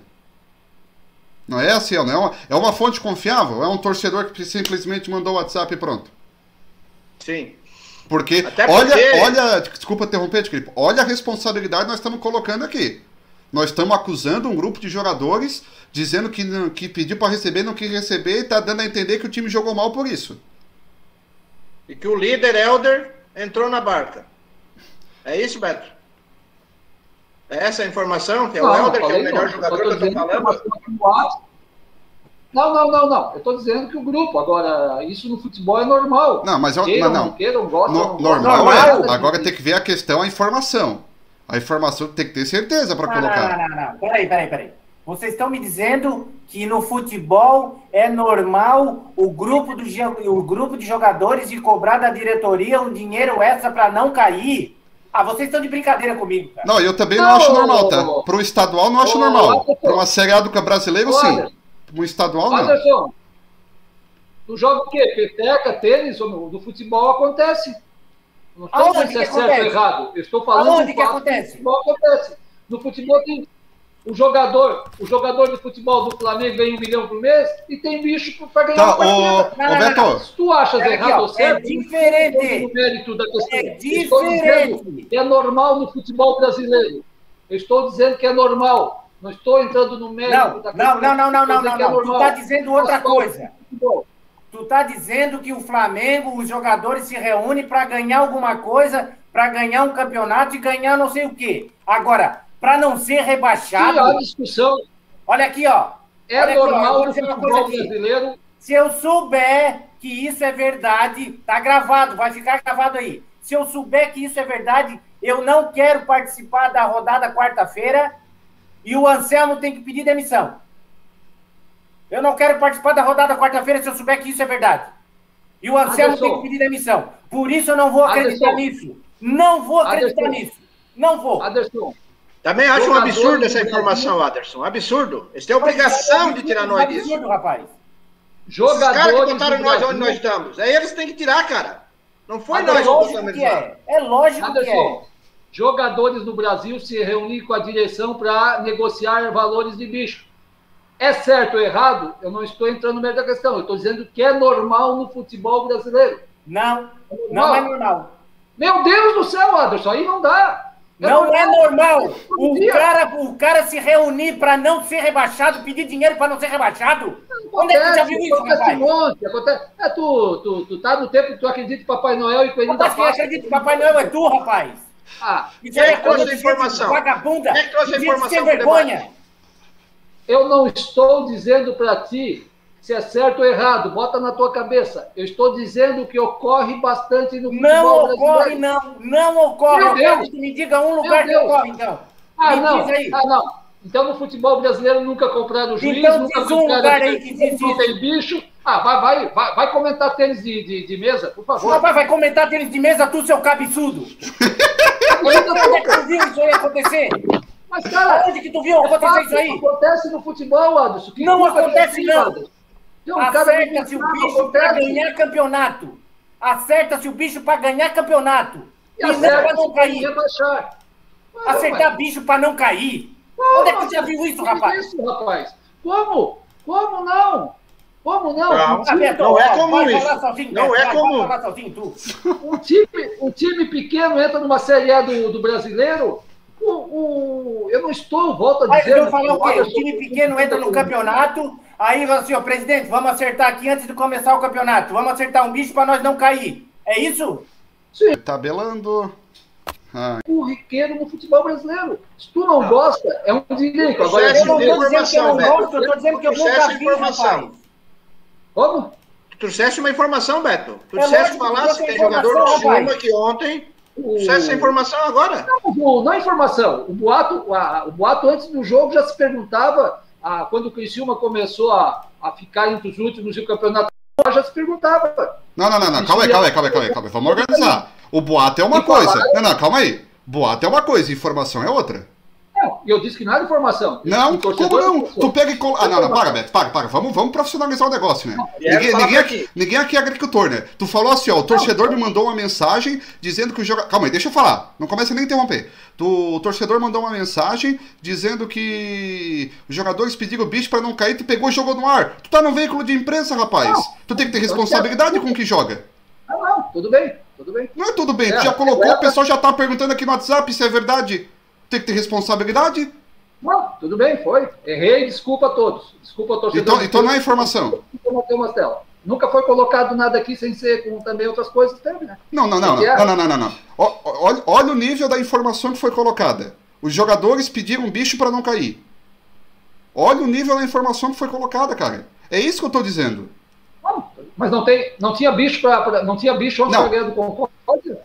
Não é assim, não é uma, é uma fonte confiável? É um torcedor que simplesmente mandou o WhatsApp e pronto. Sim. Porque, porque... olha, olha, desculpa interromper, Felipe, olha a responsabilidade que nós estamos colocando aqui. Nós estamos acusando um grupo de jogadores, dizendo que, que pediu para receber, não quis receber, e está dando a entender que o time jogou mal por isso. E que o líder Elder entrou na barca. É isso, Beto? É essa a informação? Que é não, o Helder, que é o melhor não. jogador que eu estou falando? Não, não, não, não. Eu estou dizendo que o grupo. Agora, isso no futebol é normal. Não, mas eu, queiram, não, não. Queiram, gostam, no, normal é. Agora tem que ver a questão, a informação. A informação tem que ter certeza para colocar. Não, não, não, não. Peraí, peraí, peraí. Vocês estão me dizendo que no futebol é normal o grupo, do, o grupo de jogadores de cobrar da diretoria um dinheiro extra para não cair? Ah, vocês estão de brincadeira comigo, cara. Não, eu também não, não acho normal, tá? Para o estadual não acho normal. Para uma Série A do brasileiro, sim. Um estadual, não. Anderson, tu joga o quê? Peteca, tênis? No futebol acontece. Não estou dizendo se é certo ou errado. Eu estou falando Aonde que acontece? No futebol acontece. No futebol tem o jogador, o jogador de futebol do Flamengo ganha um milhão por mês e tem bicho para ganhar tá, o, o Se tu achas é errado ou certo, é diferente. O mérito da questão. É diferente. é normal no futebol brasileiro. Eu estou dizendo que é normal. Não estou entrando no mérito não, da questão. Não, não, não, não, não, não, não. É tu está dizendo outra coisa. Tu está dizendo que o Flamengo, os jogadores se reúnem para ganhar alguma coisa, para ganhar um campeonato e ganhar não sei o quê. Agora, para não ser rebaixado. Sim, a discussão. Olha aqui, ó. É Olha normal aqui, no futebol brasileiro. Se eu souber que isso é verdade, tá gravado, vai ficar gravado aí. Se eu souber que isso é verdade, eu não quero participar da rodada quarta-feira e o Anselmo tem que pedir demissão. Eu não quero participar da rodada quarta-feira se eu souber que isso é verdade. E o Anselmo Anderson. tem que pedir demissão. Por isso eu não vou acreditar Anderson. nisso. Não vou acreditar Anderson. nisso. Não vou. Anderson, também acho um absurdo essa informação, Aderson. Absurdo. Eles têm obrigação de tirar nós disso. Absurdo, rapaz. Jogadores. Os caras que botaram nós onde nós estamos. Aí eles têm que tirar, cara. Não foi nós que botamos que é. é lógico que é. Jogadores no Brasil se reunir com a direção para negociar valores de bicho. É certo ou errado? Eu não estou entrando no meio da questão. Eu estou dizendo que é normal no futebol brasileiro. Não, não é normal. Meu Deus do céu, Anderson, aí não dá. Não é normal o cara, o cara se reunir para não ser rebaixado, pedir dinheiro para não ser rebaixado. Onde é que já viu isso, acontece monte, acontece... É, tu, tu, tu tá no tempo que tu acredita em Papai Noel e Coelhinho da Páscoa. Quem acredita em Papai Noel é tu, rapaz. Ah, quem é trouxe a informação? Vagabunda. Quem trouxe a informação? Sem vergonha. Eu não estou dizendo para ti se é certo ou errado, bota na tua cabeça. Eu estou dizendo que ocorre bastante no futebol Não ocorre, não. Não ocorre. Meu Deus. Me diga um lugar que ocorre, então. Ah, Me não. Ah, não. Então no futebol brasileiro nunca compraram juiz, então, nunca diz um lugar aí que existe não tem bicho. Ah, vai, vai, vai, vai comentar tênis de, de, de, mesa, por favor. Rapaz, vai comentar tênis de mesa, tu, seu cabeçudo. Onde é que tu viu isso aí acontecer? Mas, cara, onde que tu viu acontecer isso aí? Acontece no futebol, Anderson. Que não acontece, não. Um Acerta-se o bicho para ganhar campeonato. Acerta-se o bicho para ganhar campeonato. E, e não para não cair. Acertar bicho para não cair. Onde é que você já viu isso, rapaz? Isso, rapaz? Como? Como não? Como não? Não, é comum isso. Sozinho, não é comum. Sozinho, um, time, um time pequeno entra numa Série A do, do brasileiro. O, o, eu não estou, volto a dizer. Mas eu falar o quê? O time pequeno entra no campeonato Aí, assim, ó, presidente, vamos acertar aqui antes de começar o campeonato. Vamos acertar um bicho para nós não cair. É isso? Sim. Tabelando. Ah. Corriqueiro no futebol brasileiro. Se tu não, não. gosta, é um direito. Agora, eu não estou dizendo que eu não gosto, eu estou dizendo que eu nunca vi, informação. Como? Tu trouxeste uma informação, Beto. Tu é disseste falar que tem jogador do Chuma que ontem. O... essa informação agora? Não, não é informação. O boato, a, o boato antes do jogo já se perguntava a, quando o Criciúma começou a, a ficar entre os últimos e o campeonato já se perguntava. Não, não, não, não. Calma aí, calma aí, calma aí, calma aí, calma aí. Vamos organizar. O boato é uma coisa. Não, não, calma aí. Boato é uma coisa, informação é outra. E eu disse que não era informação. Não, como não? Tu pega e coloca. Ah, não, não, paga, Beto, paga, paga. Vamos, vamos profissionalizar o negócio, né? ninguém, ninguém, aqui, ninguém aqui é agricultor, né? Tu falou assim, ó, o torcedor me mandou uma mensagem dizendo que o jogador. Calma aí, deixa eu falar. Não comece nem a interromper. Tu, o torcedor mandou uma mensagem dizendo que os jogadores pediram o bicho pra não cair, tu pegou e jogou no ar. Tu tá no veículo de imprensa, rapaz. Não, tu tem que ter responsabilidade com o que joga. Não, não, tudo bem, tudo bem. Não é tudo bem, é, tu já colocou, é, o pessoal já tá perguntando aqui no WhatsApp se é verdade tem que ter responsabilidade. Não, tudo bem, foi. Errei, desculpa a todos. Desculpa a todos Então, então não é informação. Nunca foi colocado nada aqui sem ser com também outras coisas que teve, né? Não, não, não. É não, não, não, não, não. Olha, olha o nível da informação que foi colocada. Os jogadores pediram um bicho para não cair. Olha o nível da informação que foi colocada, cara. É isso que eu tô dizendo. Mas não tem, não tinha bicho para, não tinha bicho tá antes do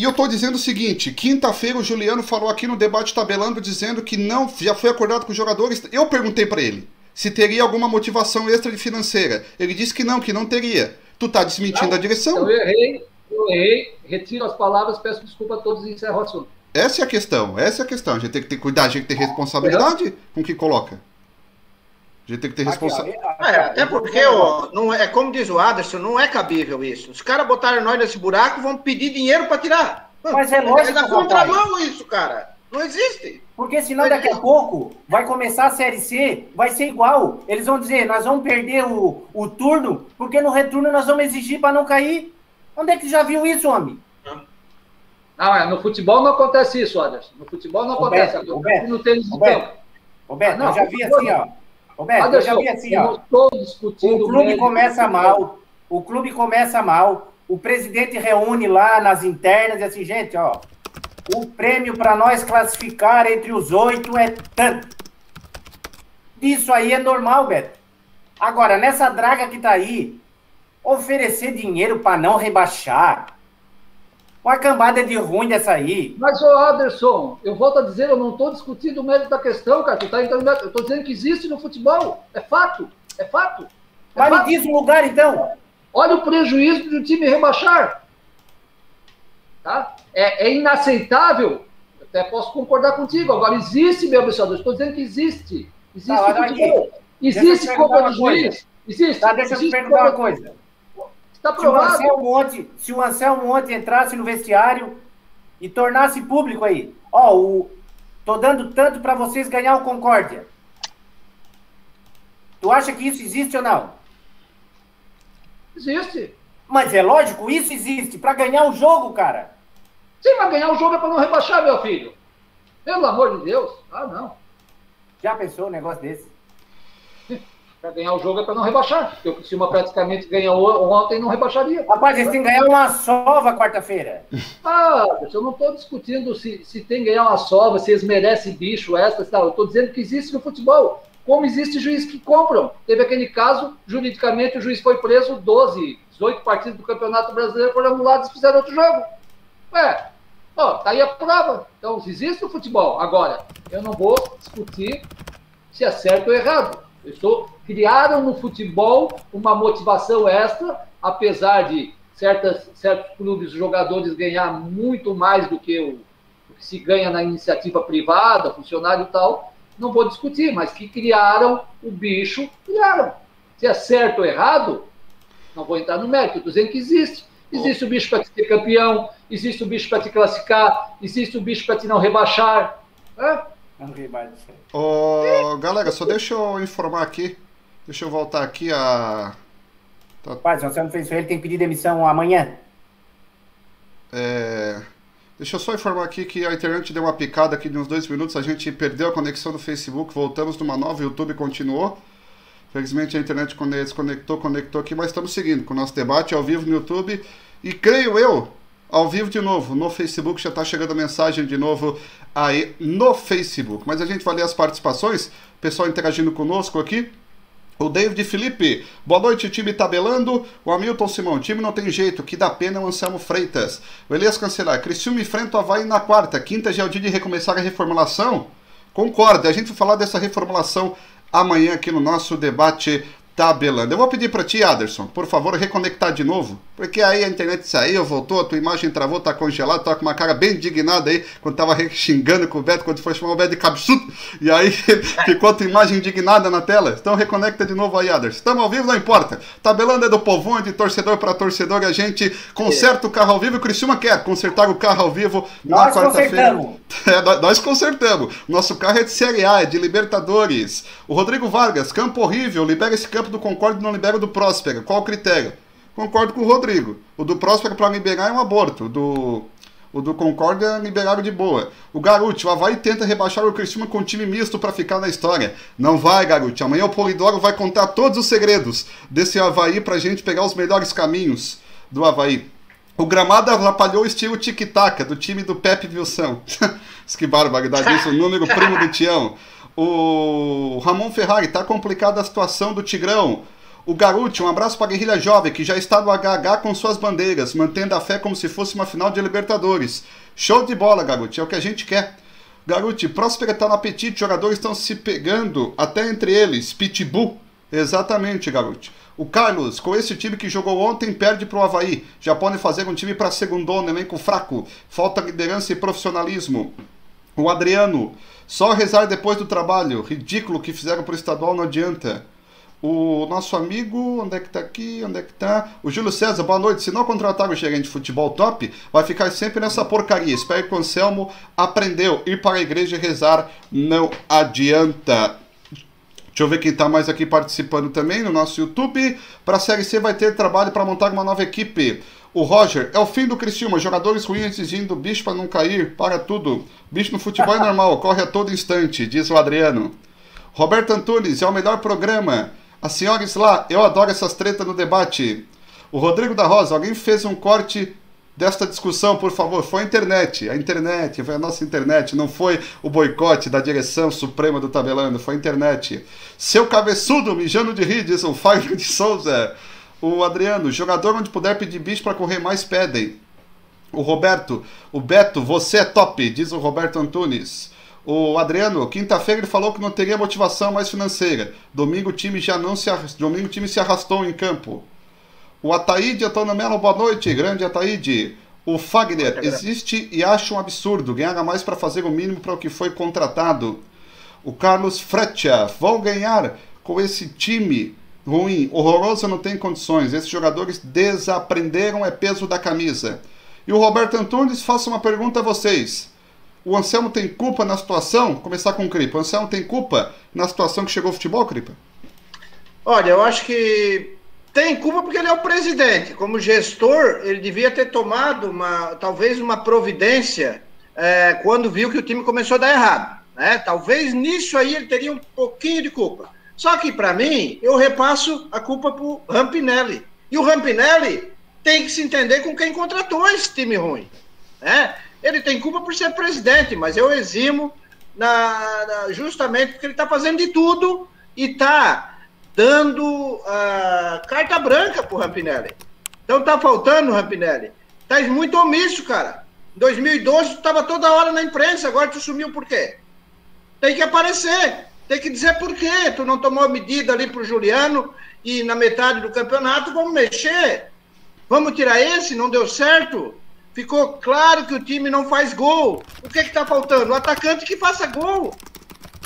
e eu estou dizendo o seguinte: quinta-feira o Juliano falou aqui no debate tabelando dizendo que não já foi acordado com os jogadores. Eu perguntei para ele se teria alguma motivação extra de financeira. Ele disse que não, que não teria. Tu tá desmentindo não, a direção? Eu errei, eu errei, retiro as palavras, peço desculpa a todos e encerro o assunto. Essa é a questão, essa é a questão. A gente tem que ter cuidado, a gente tem responsabilidade com o que coloca. A gente tem que ter responsabilidade. É, até porque, ó, não é, como diz o Aderson, não é cabível isso. Os caras botaram nós nesse buraco vão pedir dinheiro para tirar. Mas é lógico. É da contramão isso, cara. Não existe. Porque senão daqui a pouco vai começar a Série C, vai ser igual. Eles vão dizer, nós vamos perder o, o turno, porque no retorno nós vamos exigir para não cair. Onde é que já viu isso, homem? Ah, no futebol não acontece isso, Anderson. No futebol não acontece. Roberto, acontece no tênis de campo. Roberto, ah, não, eu já vi assim, ó. Roberto, eu já vi assim, ó. O clube começa mal, o clube começa mal, o presidente reúne lá nas internas e assim, gente, ó, o prêmio para nós classificar entre os oito é tanto. Isso aí é normal, Beto. Agora, nessa draga que tá aí, oferecer dinheiro para não rebaixar, uma cambada de ruim dessa aí. Mas, ô Anderson, eu volto a dizer, eu não estou discutindo o mérito da questão, cara. Tu tá entrando, eu estou dizendo que existe no futebol. É fato. É fato. É Mas fato. me diz um lugar, então. Olha o prejuízo do time rebaixar. Tá? É, é inaceitável. Até posso concordar contigo. Agora, existe, meu abençoador. Estou dizendo que existe. Existe tá, futebol. Existe Copa do Juiz. Existe. Tá, deixa eu te perguntar uma coisa. Está provado. Se o, Anselmo ontem, se o Anselmo ontem entrasse no vestiário e tornasse público aí, ó, o, tô dando tanto para vocês ganhar o Concórdia. Tu acha que isso existe ou não? Existe. Mas é lógico, isso existe para ganhar o jogo, cara. Sim, mas ganhar o jogo é para não rebaixar, meu filho. Pelo amor de Deus. Ah, não. Já pensou um negócio desse? Para ganhar o jogo é para não rebaixar. Porque o Criciúma praticamente ganhou ontem e não rebaixaria. Rapaz, eles têm que ganhar uma sova quarta-feira. Ah, eu não estou discutindo se, se tem que ganhar uma sova, se eles merecem bicho, essa, tal. Eu estou dizendo que existe no futebol. Como existe juiz que compram. Teve aquele caso, juridicamente, o juiz foi preso, 12, 18 partidos do Campeonato Brasileiro foram anulados e fizeram outro jogo. Ué, ó, tá aí a prova. Então, existe no futebol. Agora, eu não vou discutir se é certo ou errado. Estou, criaram no futebol uma motivação extra, apesar de certas, certos clubes, jogadores ganhar muito mais do que o, o que se ganha na iniciativa privada, funcionário e tal, não vou discutir, mas que criaram o bicho, criaram. Se é certo ou errado, não vou entrar no mérito, estou dizendo que existe. Existe o bicho para te ser campeão, existe o bicho para te classificar, existe o bicho para te não rebaixar. É? Ô, galera, só deixa eu informar aqui. Deixa eu voltar aqui a. Tá... Rapaz, você não fez isso, ele tem pedido demissão amanhã. É. Deixa eu só informar aqui que a internet deu uma picada aqui de uns dois minutos. A gente perdeu a conexão do Facebook, voltamos numa nova, o YouTube continuou. Felizmente a internet desconectou, conectou aqui, mas estamos seguindo com o nosso debate ao vivo no YouTube. E creio eu, ao vivo de novo, no Facebook já está chegando a mensagem de novo aí no Facebook. Mas a gente vai ler as participações, pessoal interagindo conosco aqui. O David Felipe, boa noite, time tabelando. O Hamilton Simão, time não tem jeito, que dá pena o Anselmo Freitas. O Elias Cancelar, Criciúma enfrenta o Havaí na quarta, quinta já é o dia de recomeçar a reformulação? Concordo, a gente vai falar dessa reformulação amanhã aqui no nosso debate tabelando. Eu vou pedir para ti, Aderson, por favor, reconectar de novo, porque aí a internet saiu, voltou, a tua imagem travou, tá congelado, tá com uma cara bem indignada aí, quando tava xingando com o Beto, quando foi chamar o Beto de cabeçudo, e aí ficou a tua imagem indignada na tela. Então reconecta de novo aí, Aderson. Estamos ao vivo, não importa. Tabelando é do povão, é de torcedor para torcedor, e a gente conserta o carro ao vivo, o Criciúma quer consertar o carro ao vivo na quarta-feira. É, nós consertamos. Nosso carro é de Série A, é de Libertadores. O Rodrigo Vargas, campo horrível, libera esse campo do Concorde não libera o do Próspera. Qual o critério? Concordo com o Rodrigo. O do Próspera para liberar é um aborto. O do, o do Concorde é liberado de boa. O Garuti, o Havaí tenta rebaixar o Cristina com um time misto para ficar na história. Não vai, Garuti. Amanhã o Polidoro vai contar todos os segredos desse Havaí pra gente pegar os melhores caminhos do Havaí. O gramado atrapalhou o estilo tic-tac do time do Pepe Wilson. que barbaridade, isso, o número primo do Tião. O Ramon Ferrari, tá complicada a situação do Tigrão. O Garuti, um abraço para a guerrilha jovem que já está no HH com suas bandeiras, mantendo a fé como se fosse uma final de Libertadores. Show de bola, Garuti, é o que a gente quer. Garuti, Próspera está no apetite, jogadores estão se pegando, até entre eles. Pitbull. Exatamente, Garuti. O Carlos, com esse time que jogou ontem, perde para o Havaí. Já podem fazer um time para segundo, elenco fraco. Falta liderança e profissionalismo. O Adriano, só rezar depois do trabalho. Ridículo que fizeram pro estadual, não adianta. O nosso amigo, onde é que tá aqui? Onde é que tá? O Júlio César, boa noite. Se não contratar o gerente de futebol top, vai ficar sempre nessa porcaria. Espero que o Anselmo aprendeu. Ir para a igreja e rezar não adianta. Deixa eu ver quem está mais aqui participando também no nosso YouTube. Para a Série C vai ter trabalho para montar uma nova equipe. O Roger, é o fim do Criciúma. Jogadores ruins exigindo bicho para não cair. Para tudo. Bicho no futebol é normal, corre a todo instante, diz o Adriano. Roberto Antunes, é o melhor programa. A senhora lá, eu adoro essas tretas no debate. O Rodrigo da Rosa, alguém fez um corte desta discussão, por favor. Foi a internet. A internet, foi a nossa internet. Não foi o boicote da direção suprema do tabelando, foi a internet. Seu cabeçudo, mijando de rir, diz o Fábio de Souza. O Adriano, jogador onde puder pedir bicho para correr mais, pedem. O Roberto, o Beto, você é top, diz o Roberto Antunes. O Adriano, quinta-feira ele falou que não teria motivação mais financeira. Domingo o time já não se arrastou, domingo o time se arrastou em campo. O Ataíde Antônio Melo, boa noite, grande Ataíde. O Fagner, existe e acho um absurdo ganhar mais para fazer o mínimo para o que foi contratado. O Carlos Frecha, vão ganhar com esse time ruim, horroroso, não tem condições. Esses jogadores desaprenderam é peso da camisa. E o Roberto Antunes, faço uma pergunta a vocês. O Anselmo tem culpa na situação? Começar com o Cripa. O Anselmo tem culpa na situação que chegou o futebol, Cripa? Olha, eu acho que tem culpa porque ele é o presidente. Como gestor, ele devia ter tomado uma, talvez uma providência é, quando viu que o time começou a dar errado. Né? Talvez nisso aí ele teria um pouquinho de culpa. Só que, para mim, eu repasso a culpa para o Rampinelli. E o Rampinelli tem que se entender com quem contratou esse time ruim. Né? Ele tem culpa por ser presidente, mas eu eximo na, na, justamente porque ele está fazendo de tudo e está dando uh, carta branca para o Rampinelli. Então tá faltando, Rampinelli. Tá muito omisso, cara. Em 2012 tu estava toda hora na imprensa, agora tu sumiu por quê? Tem que aparecer, tem que dizer por quê. Tu não tomou medida ali pro Juliano e na metade do campeonato vamos mexer. Vamos tirar esse, não deu certo. Ficou claro que o time não faz gol. O que que tá faltando? O atacante que faça gol.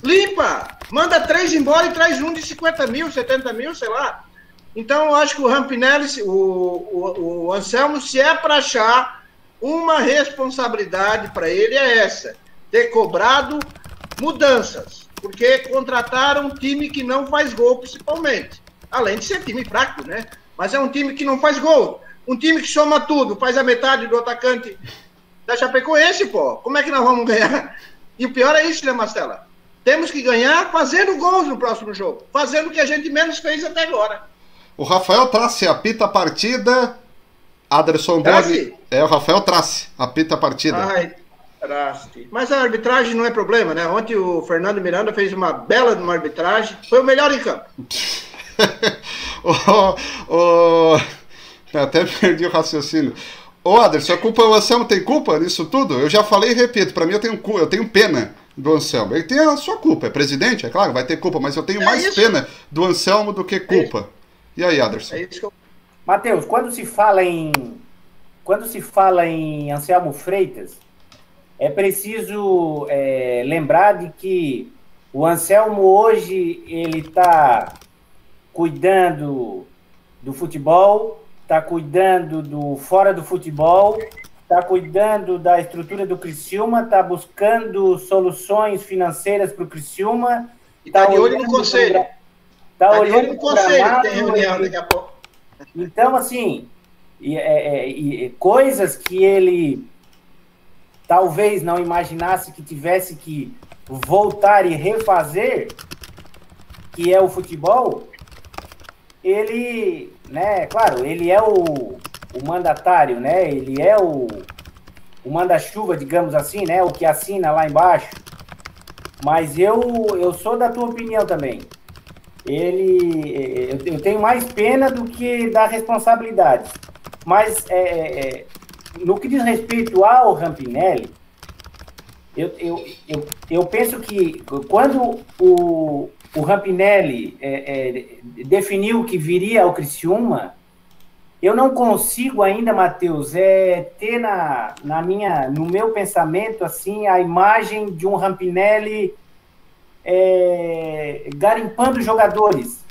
Limpa! Manda três embora e traz um de 50 mil, 70 mil, sei lá. Então, eu acho que o Rampinelli, o, o, o Anselmo, se é para achar uma responsabilidade para ele, é essa: ter cobrado mudanças. Porque contrataram um time que não faz gol, principalmente. Além de ser time fraco, né? Mas é um time que não faz gol. Um time que soma tudo, faz a metade do atacante da Chapecoense, pô. Como é que nós vamos ganhar? E o pior é isso, né, Marcela? Temos que ganhar fazendo gols no próximo jogo. Fazendo o que a gente menos fez até agora. O Rafael Trace apita a partida. Aderson Boni. É, o Rafael Trace apita a partida. Ai, Trace. Mas a arbitragem não é problema, né? Ontem o Fernando Miranda fez uma bela uma arbitragem. Foi o melhor em campo. oh, oh, até perdi o raciocínio. Ô, Aderson, a culpa, o Anselmo tem culpa nisso tudo? Eu já falei e repito, para mim eu tenho, eu tenho pena do Anselmo. Ele tem a sua culpa, é presidente, é claro, vai ter culpa, mas eu tenho é mais isso. pena do Anselmo do que culpa. É e aí, Anderson? É eu... Matheus, quando se fala em quando se fala em Anselmo Freitas, é preciso é, lembrar de que o Anselmo hoje ele está cuidando do futebol, está cuidando do fora do futebol está cuidando da estrutura do Criciúma, está buscando soluções financeiras para o Criciúma. Está tá de olho no conselho. Está tá olhando no conselho, tem reunião daqui a pouco. Então, assim, e, é, é, e, coisas que ele talvez não imaginasse que tivesse que voltar e refazer, que é o futebol, ele, né, claro, ele é o, o mandatário, né? Ele é o, o manda-chuva, digamos assim, né? O que assina lá embaixo. Mas eu, eu sou da tua opinião também. Ele, eu, tenho mais pena do que da responsabilidade. Mas é, é, é, no que diz respeito ao Rampinelli, eu, eu, eu, eu penso que quando o, o Rampinelli é, é, definiu que viria ao Criciúma, eu não consigo ainda, Matheus, é, ter na, na minha, no meu pensamento assim a imagem de um Rampinelli é, garimpando jogadores.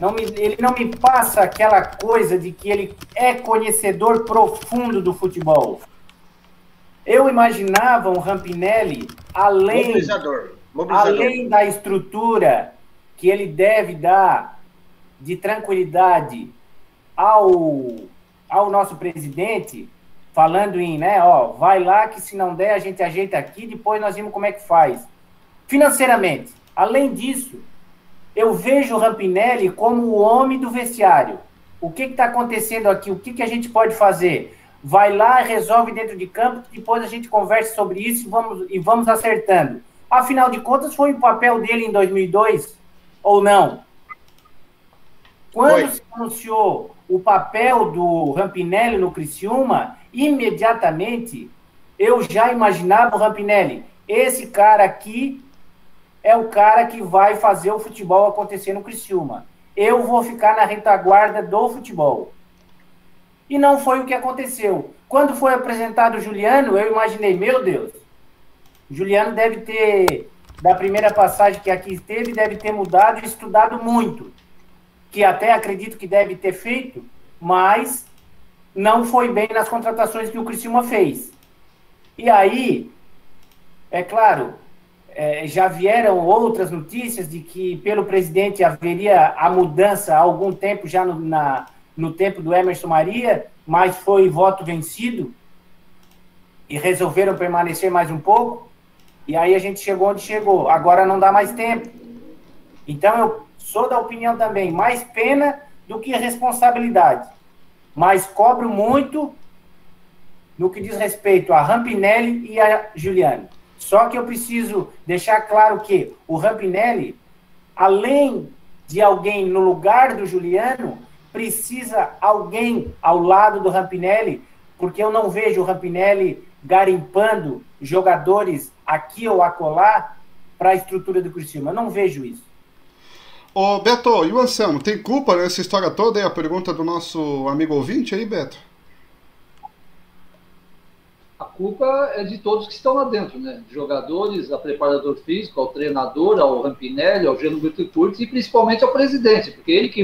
Não me, ele não me passa aquela coisa de que ele é conhecedor profundo do futebol. Eu imaginava um Rampinelli além, Mobilizador. Mobilizador. além da estrutura que ele deve dar de tranquilidade ao, ao nosso presidente, falando em, né, ó, vai lá que se não der a gente ajeita aqui, depois nós vimos como é que faz. Financeiramente, além disso, eu vejo o Rampinelli como o homem do vestiário. O que está acontecendo aqui? O que, que a gente pode fazer? Vai lá, resolve dentro de campo, depois a gente conversa sobre isso e vamos, e vamos acertando. Afinal de contas, foi o papel dele em 2002 ou não? Quando foi. se anunciou o papel do Rampinelli no Criciúma, imediatamente eu já imaginava o Rampinelli. Esse cara aqui é o cara que vai fazer o futebol acontecer no Criciúma. Eu vou ficar na retaguarda do futebol. E não foi o que aconteceu. Quando foi apresentado o Juliano, eu imaginei, meu Deus, Juliano deve ter, da primeira passagem que aqui esteve, deve ter mudado e estudado muito que até acredito que deve ter feito, mas não foi bem nas contratações que o Criciúma fez. E aí, é claro, é, já vieram outras notícias de que pelo presidente haveria a mudança há algum tempo já no, na, no tempo do Emerson Maria, mas foi voto vencido e resolveram permanecer mais um pouco. E aí a gente chegou onde chegou. Agora não dá mais tempo. Então eu sou da opinião também, mais pena do que responsabilidade. Mas cobro muito no que diz respeito a Rampinelli e a Giuliani. Só que eu preciso deixar claro que o Rampinelli, além de alguém no lugar do Juliano, precisa alguém ao lado do Rampinelli, porque eu não vejo o Rampinelli garimpando jogadores aqui ou acolá para a estrutura do Cristiano. Eu não vejo isso. Ô Beto, e o Anselmo, tem culpa nessa história toda? É a pergunta do nosso amigo ouvinte aí, Beto? A culpa é de todos que estão lá dentro, né? Jogadores, a preparador físico, ao treinador, ao Rampinelli, ao Geno Bittencourt e principalmente ao presidente, porque ele que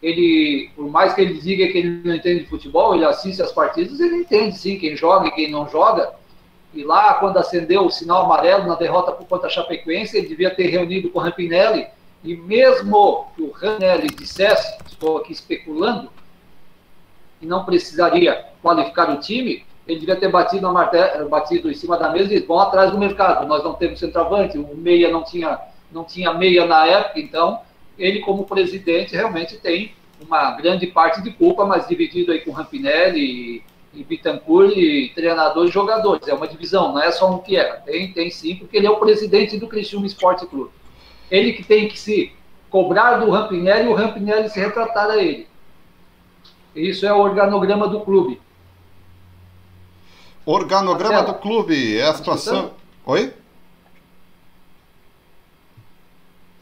ele, por mais que ele diga que ele não entende de futebol, ele assiste as partidas, ele entende sim quem joga e quem não joga. E lá, quando acendeu o sinal amarelo na derrota por conta da Chapecoense, ele devia ter reunido com o Rampinelli. E mesmo que o Rampinelli dissesse, estou aqui especulando, que não precisaria qualificar o time, ele devia ter batido, na martelo, batido em cima da mesa e vão atrás do mercado. Nós não temos centroavante, o meia não tinha, não tinha meia na época, então ele, como presidente, realmente tem uma grande parte de culpa, mas dividido aí com Rampinelli e, e Bittencourt, e treinadores e jogadores. É uma divisão, não é só um que é. Tem, tem sim, porque ele é o presidente do Criciúma Esporte Clube. Ele que tem que se cobrar do Rampinelli e o Rampinelli se retratar a ele. Isso é o organograma do clube. Organograma Marcelo, do clube, é a situação. Oi?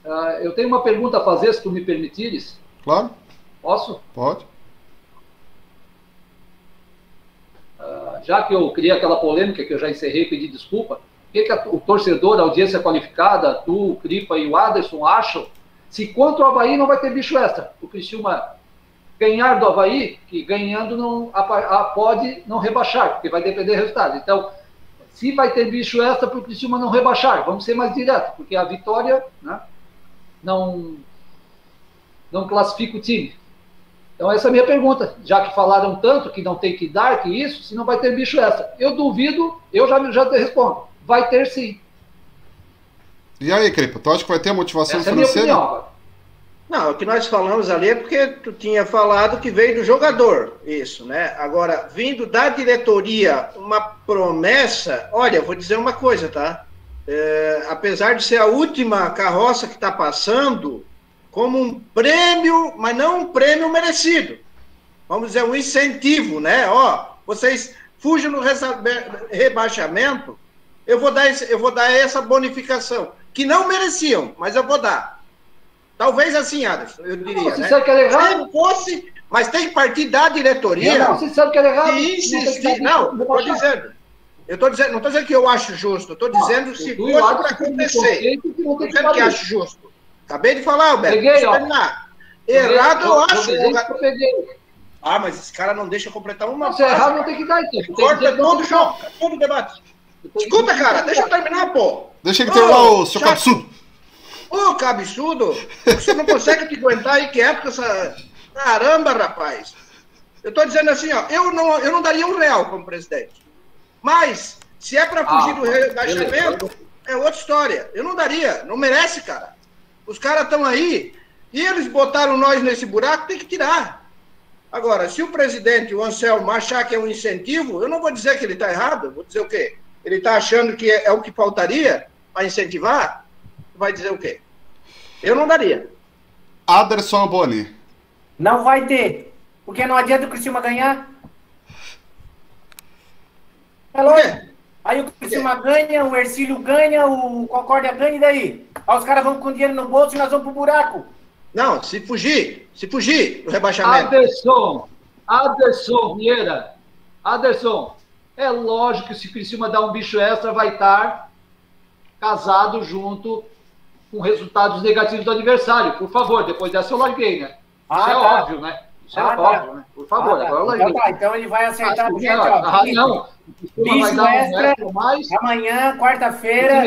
Uh, eu tenho uma pergunta a fazer, se tu me permitires. Claro. Posso? Pode. Uh, já que eu criei aquela polêmica que eu já encerrei e pedi desculpa, o que, que a, o torcedor, a audiência qualificada, tu, o Cripa e o Aderson acham se contra o Havaí não vai ter bicho extra? O Criciúma ganhar do Havaí, que ganhando não a, a, pode não rebaixar, porque vai depender do resultado. Então, se vai ter bicho extra para o Criciúma não rebaixar, vamos ser mais direto, porque a vitória né, não, não classifica o time. Então, essa é a minha pergunta. Já que falaram tanto que não tem que dar, que isso, se não vai ter bicho extra. Eu duvido, eu já, já te respondo. Vai ter sim. E aí, Cripa, tu acha que vai ter motivação essa financeira? É a minha opinião. Não, o que nós falamos ali é porque tu tinha falado que veio do jogador, isso, né? Agora, vindo da diretoria uma promessa, olha, vou dizer uma coisa, tá? é, apesar de ser a última carroça que está passando, como um prêmio, mas não um prêmio merecido. Vamos dizer, um incentivo, né? Ó, vocês fujam no rebaixamento, eu vou dar, esse, eu vou dar essa bonificação, que não mereciam, mas eu vou dar. Talvez assim, Anderson, eu diria. Não, você né? sabe que é legal? Se fosse, mas tem que partir da diretoria. Não, não você sabe que é legal? Insistir, não, estou dizendo. Eu tô dizendo, não estou dizendo que eu acho justo, estou dizendo se fosse para acontecer. Não estou dizendo que acho justo. Acabei de falar, Alberto. Peguei, ó. Errado eu acho. Eu peguei. Ah, mas esse cara não deixa completar uma. Se é errado, não tem que dar então. Corta todo o jogo, todo o debate. Escuta, cara, deixa eu terminar, pô. Deixa ele terminar, o seu cabeçudo. Ô, cabeçudo, você não consegue te aguentar aí quieto com essa. Caramba, rapaz. Eu tô dizendo assim, ó, eu não, eu não daria um real como presidente. Mas, se é para fugir ah, do rebaixamento, é outra história. Eu não daria, não merece, cara. Os caras estão aí e eles botaram nós nesse buraco, tem que tirar. Agora, se o presidente, o Anselmo, achar que é um incentivo, eu não vou dizer que ele está errado, vou dizer o quê? Ele está achando que é, é, o que faltaria para incentivar? Vai dizer o quê? Eu não daria. Aderson Boni. Não vai ter. Porque não adianta o Cristina ganhar. É lógico. Aí o Criciúma ganha, o Ercílio ganha, o Concórdia ganha, e daí? Aí os caras vão com dinheiro no bolso e nós vamos pro buraco. Não, se fugir, se fugir do rebaixamento. Aderson, Aderson Vieira, Aderson, é lógico que se o Criciúma dar um bicho extra, vai estar casado junto com resultados negativos do adversário. Por favor, depois dessa eu larguei, né? Isso ah, é tá. óbvio, né? Isso ah, tá. né? Por favor, ah, tá. agora então, tá. então ele vai acertar ah, gente, ó. Ah, não. Bicho extra, mais, amanhã, quarta-feira.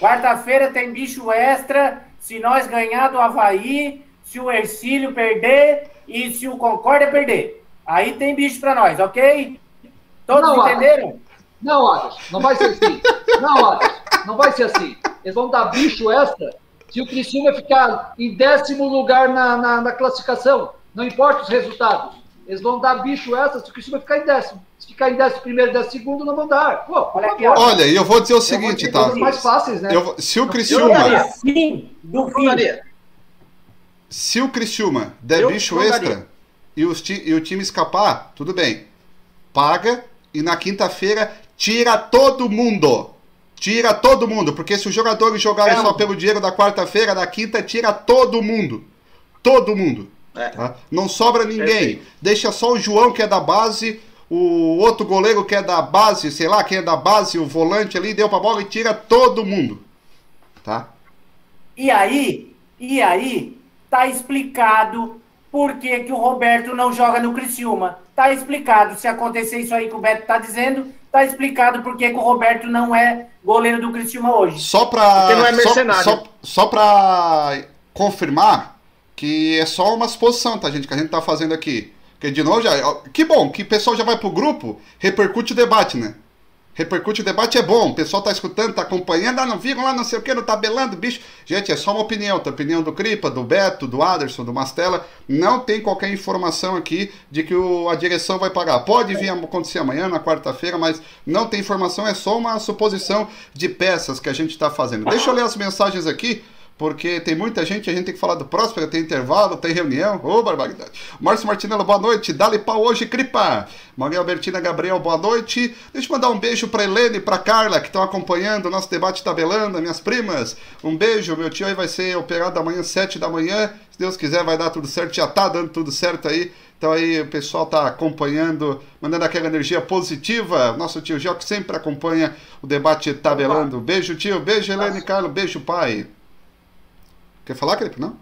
Quarta-feira tem bicho extra. Se nós ganhar do Havaí, se o Ercílio perder e se o Concórdia perder. Aí tem bicho para nós, ok? Todos não, entenderam? Não, Adas, não vai ser assim. Não, Adas, não vai ser assim. Eles vão dar bicho extra se o Criciúma ficar em décimo lugar na, na, na classificação. Não importa os resultados. Eles vão dar bicho extra se o Criciúma ficar em décimo. Se ficar em décimo primeiro, décimo segundo, não vão dar. Pô, olha, aqui, olha, e eu vou dizer o seguinte, tá? mais fáceis, né? Eu, se o Criciúma... Sim, do Se o Criciúma der eu bicho extra e, os e o time escapar, tudo bem. Paga e na quinta-feira tira todo mundo. Tira todo mundo, porque se os jogadores jogarem é. só pelo dinheiro da quarta-feira, da quinta, tira todo mundo. Todo mundo. É. Tá? Não sobra ninguém. Deixa só o João, que é da base, o outro goleiro que é da base, sei lá, quem é da base, o volante ali, deu pra bola e tira todo mundo. Tá? E aí, e aí, tá explicado por que, que o Roberto não joga no Criciúma. Tá explicado. Se acontecer isso aí que o Beto tá dizendo, tá explicado por que, que o Roberto não é goleiro do Criciúma hoje. Só pra. Porque não é mercenário. Só, só, só pra confirmar que é só uma suposição, tá, gente? Que a gente tá fazendo aqui. Porque, de novo, já. Que bom que o pessoal já vai pro grupo, repercute o debate, né? Repercute o debate é bom, o pessoal tá escutando, tá acompanhando, ah, não viram lá, não sei o que, não tabelando, bicho. Gente, é só uma opinião, tá? Opinião do Cripa, do Beto, do Aderson, do Mastella. Não tem qualquer informação aqui de que o, a direção vai pagar. Pode vir acontecer amanhã, na quarta-feira, mas não tem informação, é só uma suposição de peças que a gente tá fazendo. Deixa eu ler as mensagens aqui porque tem muita gente, a gente tem que falar do Próspera, tem intervalo, tem reunião. Ô, oh, barbaridade. Márcio Martinello, boa noite. Dali pau hoje, Cripa. Maria Albertina Gabriel, boa noite. Deixa eu mandar um beijo para Helene e para Carla, que estão acompanhando o nosso debate tabelando, minhas primas. Um beijo, meu tio aí vai ser operado amanhã, sete da manhã. Se Deus quiser, vai dar tudo certo. Já tá dando tudo certo aí. Então aí o pessoal tá acompanhando, mandando aquela energia positiva. Nosso tio Gil que sempre acompanha o debate tabelando. Beijo, tio. Beijo, Helene e Carla. Beijo, pai. Quer falar, Felipe? Não?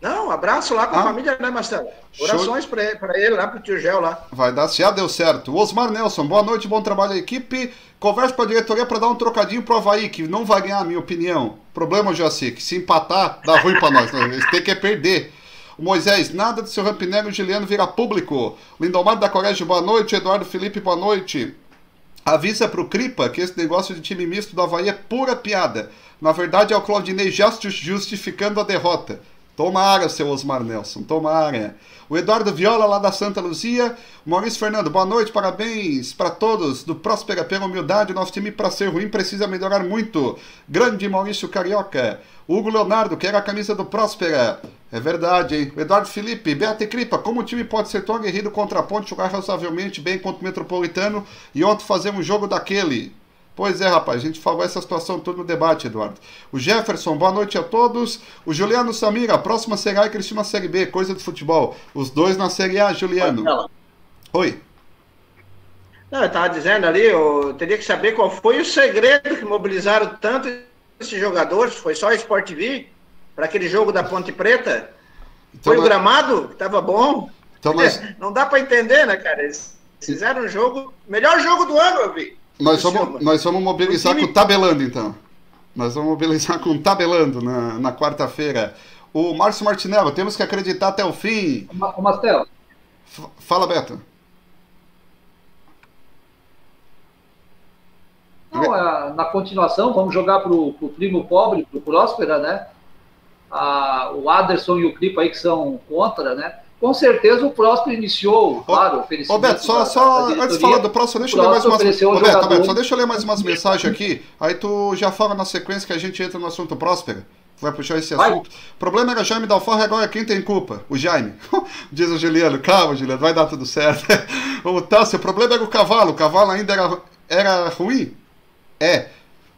Não, abraço lá com ah. a família, né, Marcelo? Orações para ele, ele lá, pro tio Gel lá. Vai dar, se já deu certo. Osmar Nelson, boa noite, bom trabalho à equipe. Conversa com a diretoria para dar um trocadinho pro Havaí, que não vai ganhar, minha opinião. Problema, Joaci, que se empatar, dá ruim para nós. Eles têm que perder. O Moisés, nada do seu Rampinelli e Juliano vira público. Lindomar da Corégio, boa noite. Eduardo Felipe, boa noite. Avisa pro Cripa que esse negócio de time misto do Havaí é pura piada. Na verdade, é o Claudinei justificando a derrota. Toma área, seu Osmar Nelson, toma área. O Eduardo Viola, lá da Santa Luzia. Maurício Fernando, boa noite, parabéns para todos do Próspera pela humildade. Nosso time, para ser ruim, precisa melhorar muito. Grande Maurício Carioca. Hugo Leonardo, que era a camisa do Próspera. É verdade, hein? Eduardo Felipe, Beata Cripa, como o time pode ser tão aguerrido contra a ponte, jogar razoavelmente bem contra o Metropolitano e ontem fazer um jogo daquele? Pois é, rapaz, a gente falou essa situação toda no debate, Eduardo. O Jefferson, boa noite a todos. O Juliano Samira, a próxima Série A e Cristina Série B, coisa de futebol. Os dois na Série A, Juliano. Oi. Não, eu estava dizendo ali, eu teria que saber qual foi o segredo que mobilizaram tanto esses jogadores. Foi só a Sport TV para aquele jogo da Ponte Preta? Então, foi o gramado que estava bom? Então, nós... Não dá para entender, né, cara? Eles fizeram um jogo, melhor jogo do ano, eu vi. Nós vamos, nós vamos mobilizar time... com o Tabelando, então. Nós vamos mobilizar com o Tabelando na, na quarta-feira. O Márcio Martinello, temos que acreditar até o fim. O Mastel. Fala, Beto. Não, é, na continuação, vamos jogar para o primo pobre, para o Próspera, né? Ah, o Aderson e o Clipo aí que são contra, né? Com certeza o Próspero iniciou, claro, oferecimento. Roberto, só, só antes de falar do Próspero, deixa eu ler mais umas Roberto, Roberto, só deixa eu ler mais umas mensagens aqui. Aí tu já fala na sequência que a gente entra no assunto Próspero. Vai puxar esse assunto. O problema era Jaime Dalfarra, agora quem tem culpa? O Jaime. Diz o Juliano, calma, Juliano, vai dar tudo certo. o Tássio, o problema era o cavalo, o cavalo ainda era, era ruim? É.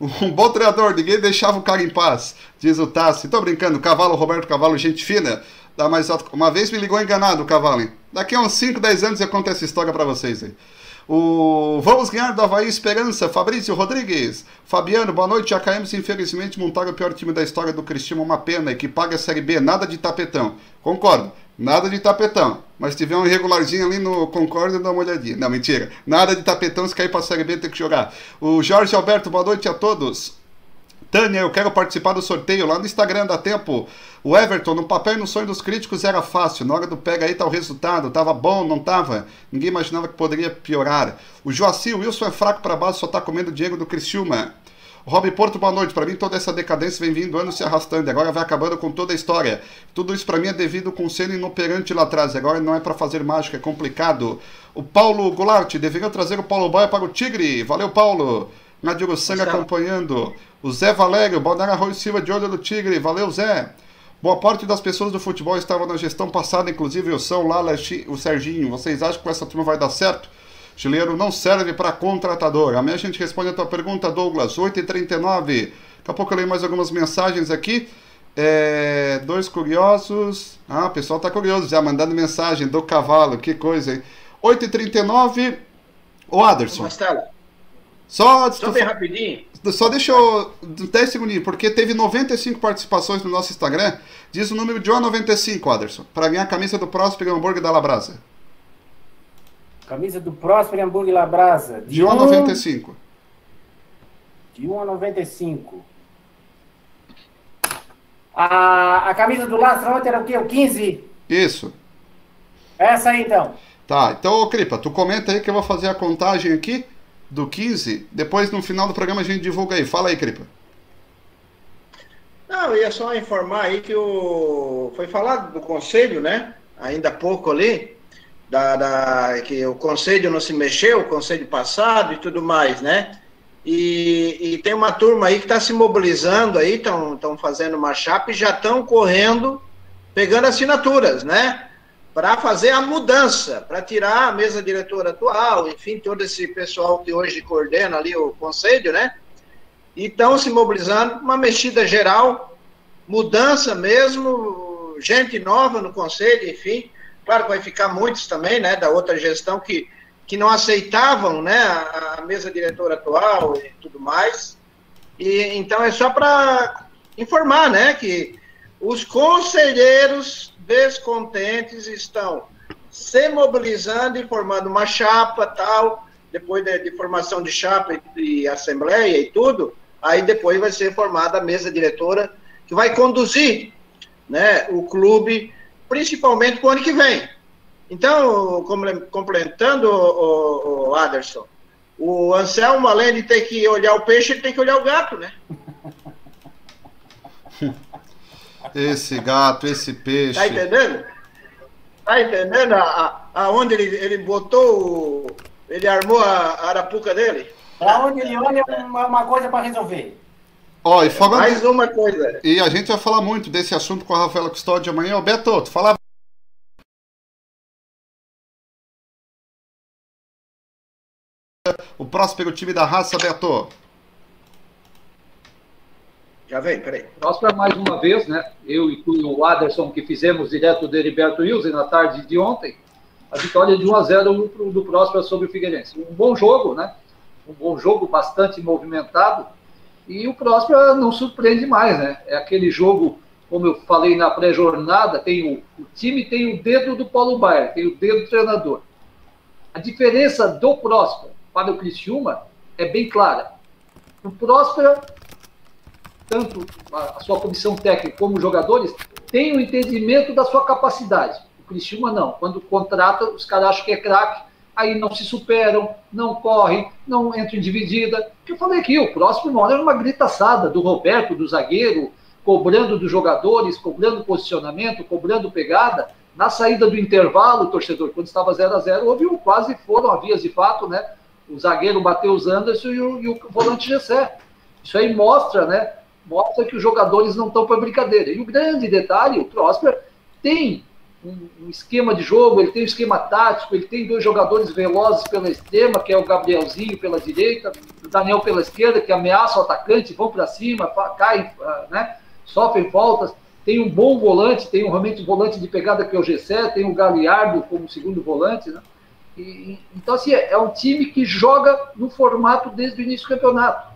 Um bom treinador, ninguém deixava o cara em paz, diz o Tássio. Tô brincando, cavalo, Roberto Cavalo, gente fina. Tá, mas uma vez me ligou enganado o cavalo, hein? Daqui a uns 5, 10 anos eu conto essa história para vocês aí. O Vamos ganhar do Havaí Esperança, Fabrício Rodrigues. Fabiano, boa noite. Caímos, infelizmente, montaram o pior time da história do Cristiano, uma pena, e que paga a Série B, nada de tapetão. Concordo. Nada de tapetão. Mas se tiver um irregularzinho ali no Concórdia, dá uma olhadinha. Não, mentira. Nada de tapetão, se cair pra Série B tem que jogar. O Jorge Alberto, boa noite a todos. Tânia, eu quero participar do sorteio lá no Instagram, dá tempo. O Everton, no papel e no sonho dos críticos era fácil. Na hora do pega aí tá o resultado. Tava bom, não tava? Ninguém imaginava que poderia piorar. O Joaci, o Wilson é fraco para baixo, só tá comendo dinheiro do Criciúma. Rob Porto, boa noite. Para mim, toda essa decadência vem vindo anos se arrastando. E agora vai acabando com toda a história. Tudo isso para mim é devido ao conselho inoperante lá atrás. Agora não é para fazer mágica, é complicado. O Paulo Goulart, deveriam trazer o Paulo Boia para o Tigre. Valeu, Paulo. Nadir Sanga acompanhando. O Zé Valério, Balneário Arroio Silva de olho do Tigre. Valeu, Zé. Boa parte das pessoas do futebol estavam na gestão passada, inclusive o São Lala, o Serginho. Vocês acham que com essa turma vai dar certo? Chileiro não serve para contratador. Amanhã a gente responde a tua pergunta, Douglas. 8h39. Daqui a pouco eu leio mais algumas mensagens aqui. É, dois curiosos. Ah, o pessoal tá curioso já, mandando mensagem do cavalo. Que coisa, hein? 8h39. Ô, Aderson. Marcelo. Só, só bem rapidinho. Só deixa eu. 10 segundinhos, porque teve 95 participações no nosso Instagram. Diz o número de 1,95, Aderson. Para ganhar a camisa do Próspero Hambúrguer da Labrasa. Camisa do Próspero Hambúrguer Labrasa. De 1,95. De 1,95. A, a camisa do Lastra ontem era o quê? O 15? Isso. Essa aí então. Tá, então, ô Cripa, tu comenta aí que eu vou fazer a contagem aqui do 15. Depois, no final do programa, a gente divulga aí. Fala aí, Cripa. Não, eu ia só informar aí que o... foi falado do conselho, né? Ainda há pouco ali da, da, que o conselho não se mexeu, o conselho passado e tudo mais, né? E, e tem uma turma aí que está se mobilizando aí, estão fazendo uma chapa e já estão correndo, pegando assinaturas, né? Para fazer a mudança, para tirar a mesa diretora atual, enfim, todo esse pessoal que hoje coordena ali o conselho, né? E estão se mobilizando, uma mexida geral, mudança mesmo, gente nova no conselho, enfim Claro que vai ficar muitos também, né, da outra gestão que, que não aceitavam, né, a, a mesa diretora atual e tudo mais. E então é só para informar, né, que os conselheiros descontentes estão se mobilizando e formando uma chapa tal, depois de, de formação de chapa e, e assembleia e tudo, aí depois vai ser formada a mesa diretora que vai conduzir, né, o clube principalmente para o ano que vem. Então, complementando o, o, Aderson, o Anselmo, além de ter que olhar o peixe, ele tem que olhar o gato, né? Esse gato, esse peixe. Tá entendendo? Tá entendendo a, a, aonde ele, ele botou, ele armou a arapuca dele? Para onde ele olha é uma, uma coisa para resolver. Ó, e falando... Mais uma coisa. E a gente vai falar muito desse assunto com a Rafaela Custódio amanhã. Ô, Beto, tu falava. O próspero time da raça, Beto. Já vem, peraí. Próspero mais uma vez, né? Eu e o Aderson, que fizemos direto do Heriberto Wilson na tarde de ontem, a vitória de 1 a 0 do Próspero sobre o Figueirense. Um bom jogo, né? Um bom jogo, bastante movimentado e o Próspera não surpreende mais, né? É aquele jogo, como eu falei na pré-jornada, tem o, o, time tem o dedo do Paulo Baier, tem o dedo do treinador. A diferença do Próspera para o Criciúma é bem clara. O Próspera, tanto a, sua comissão técnica como os jogadores, tem o um entendimento da sua capacidade. O Criciúma não. Quando contrata, os caras acham que é craque, aí não se superam, não correm, não entram em dividida. Que eu falei aqui, o próximo hora era uma gritaçada do Roberto, do zagueiro, cobrando dos jogadores, cobrando posicionamento, cobrando pegada. Na saída do intervalo, o torcedor, quando estava 0 a 0 houve um, quase foram a vias de fato, né? O zagueiro bateu os Anderson e o, e o volante Gessé. Isso aí mostra, né? Mostra que os jogadores não estão para brincadeira. E o grande detalhe, o Prosper tem um, um, esquema de jogo, ele tem um esquema tático, ele tem dois jogadores velozes pela extrema, que é o Gabrielzinho pela direita, o Daniel pela esquerda, que ameaça o atacante, vão para cima, caem, ah, né, sofrem faltas. Tem um bom volante, tem um realmente volante de pegada que é o Gessé, tem o Galiardo como segundo volante, né? E, então, assim, é, é um time que joga no formato desde o início do campeonato.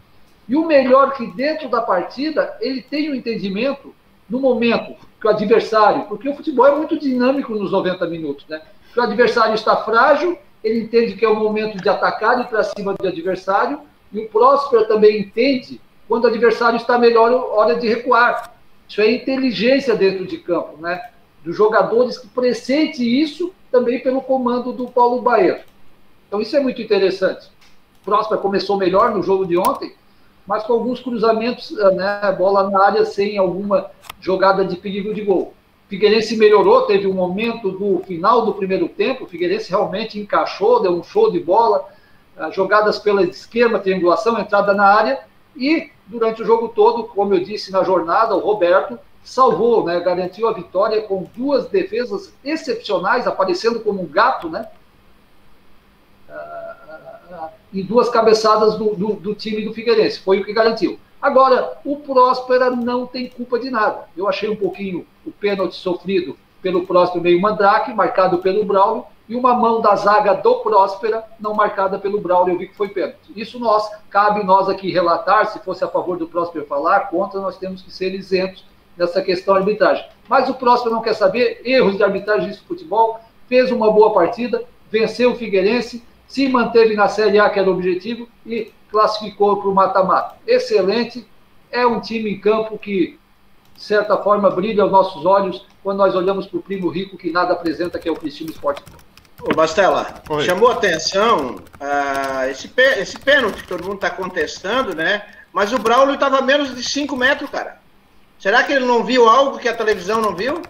E o melhor que dentro da partida, ele tem o um entendimento no momento que o adversário, porque o futebol é muito dinâmico nos 90 minutos, né? Que o adversário está frágil, ele entende que é o momento de atacar e para cima do adversário, e o Próspero também entende quando o adversário está melhor, hora de recuar. Isso é inteligência dentro de campo, né? Dos jogadores que pressente isso também pelo comando do Paulo Baeiro. Então isso é muito interessante. O Próspero começou melhor no jogo de ontem, mas com alguns cruzamentos, né, bola na área sem alguma jogada de perigo de gol. Figueirense melhorou, teve um momento do final do primeiro tempo, Figueirense realmente encaixou, deu um show de bola, ah, jogadas pela esquerda, triangulação, entrada na área, e durante o jogo todo, como eu disse na jornada, o Roberto salvou, né, garantiu a vitória com duas defesas excepcionais, aparecendo como um gato, né, ah, e duas cabeçadas do, do, do time do Figueirense, foi o que garantiu. Agora, o Próspera não tem culpa de nada. Eu achei um pouquinho o pênalti sofrido pelo Próspera meio Mandrake, marcado pelo Braulio, e uma mão da zaga do Próspera, não marcada pelo Braulio, eu vi que foi pênalti. Isso nós, cabe nós aqui relatar, se fosse a favor do Próspera falar, contra, nós temos que ser isentos nessa questão de arbitragem. Mas o Próspera não quer saber, erros de arbitragem de futebol, fez uma boa partida, venceu o Figueirense, se manteve na Série A, que era o objetivo, e classificou para o mata-mata. Excelente, é um time em campo que, de certa forma, brilha aos nossos olhos quando nós olhamos para o primo rico que nada apresenta, que é o Criciúma Esporte Clube. Ô, Bastela, Oi. chamou atenção uh, esse, esse pênalti que todo mundo está contestando, né? Mas o Braulio estava a menos de 5 metros, cara. Será que ele não viu algo que a televisão não viu?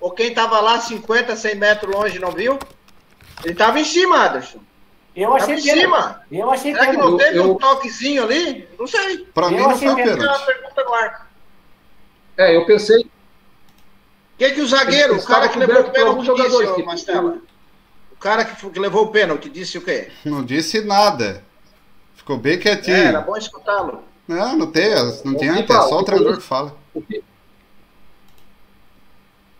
Ou quem estava lá 50, 100 metros longe não viu? Ele estava em cima, Anderson. Eu achei em cima. Eu achei Será que não teve eu, um toquezinho ali? Não sei. Pra mim não foi pênalti. É, eu pensei. O que, que o zagueiro, o cara que levou o pênalti, disse? O cara que, que levou o pênalti disse o quê? Não disse nada. Ficou bem quietinho. É, era bom escutá-lo. Não, não tem, não tem, é só o treinador que fala.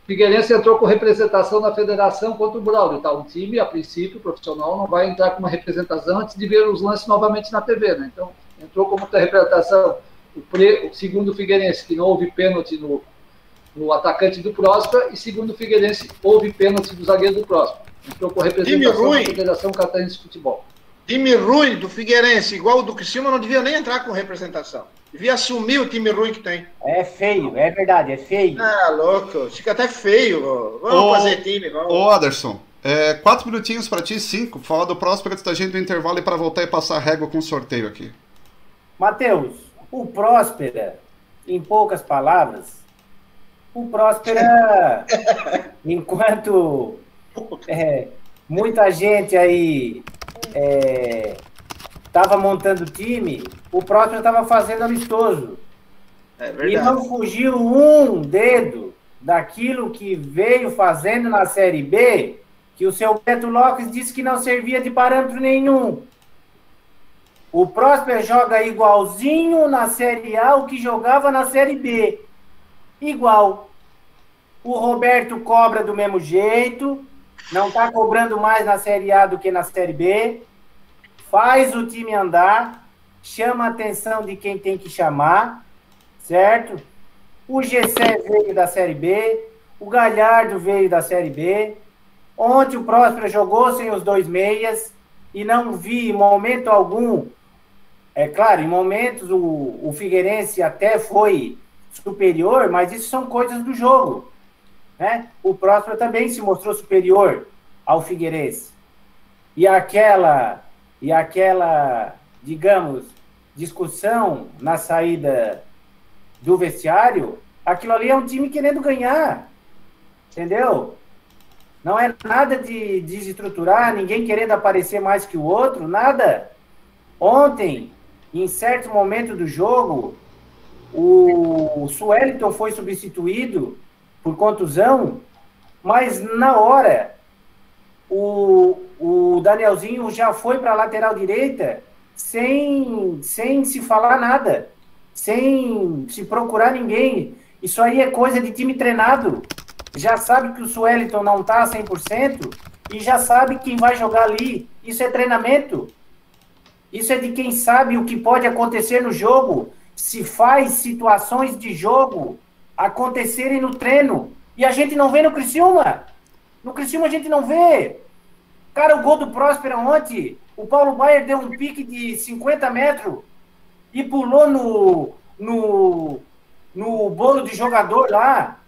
Figueirense entrou com representação na federação contra o Braulio. Tá? Um time, a princípio, profissional, não vai entrar com uma representação antes de ver os lances novamente na TV. Né? Então, entrou como representação o, pre, o segundo Figueirense, que não houve pênalti no, no atacante do Próspera, e segundo Figueirense, houve pênalti do zagueiro do Próspera. Entrou com representação da Federação Catarinense de Futebol. Time ruim do Figueirense, igual o do Criciúma, não devia nem entrar com representação. Devia assumir o time ruim que tem. É feio, é verdade, é feio. Ah, louco. Fica até feio. Vamos ô, fazer time, vamos. Ô, Anderson, é, quatro minutinhos para ti, cinco. Falar do próximo antes da gente do intervalo e para voltar e passar a régua com o sorteio aqui. Matheus, o Próspera, em poucas palavras, o Próspera, enquanto é, muita gente aí estava é, montando time, o próximo estava fazendo amistoso. É e não fugiu um dedo daquilo que veio fazendo na Série B, que o seu Beto Lopes disse que não servia de parâmetro nenhum. O Próspero joga igualzinho na Série A o que jogava na Série B. Igual. O Roberto cobra do mesmo jeito, não está cobrando mais na Série A do que na Série B. Faz o time andar chama a atenção de quem tem que chamar, certo? O Gessé veio da Série B, o Galhardo veio da Série B. Ontem o Próspero jogou sem os dois meias e não vi em momento algum. É claro, em momentos o, o Figueirense até foi superior, mas isso são coisas do jogo. Né? O Próspero também se mostrou superior ao Figueirense. E aquela, e aquela, digamos, discussão na saída do vestiário, aquilo ali é um time querendo ganhar. Entendeu? Não é nada de desestruturar, ninguém querendo aparecer mais que o outro, nada. Ontem, em certo momento do jogo, o Sueliton foi substituído por contusão, mas na hora o, o Danielzinho já foi para a lateral direita sem, sem se falar nada, sem se procurar ninguém. Isso aí é coisa de time treinado. Já sabe que o Sueliton não está 100% e já sabe quem vai jogar ali. Isso é treinamento. Isso é de quem sabe o que pode acontecer no jogo. Se faz situações de jogo acontecerem no treino. E a gente não vê no Criciúma. No Criciúma a gente não vê. Cara, o gol do Próspera ontem, o Paulo Baier deu um pique de 50 metros e pulou no, no, no bolo de jogador lá.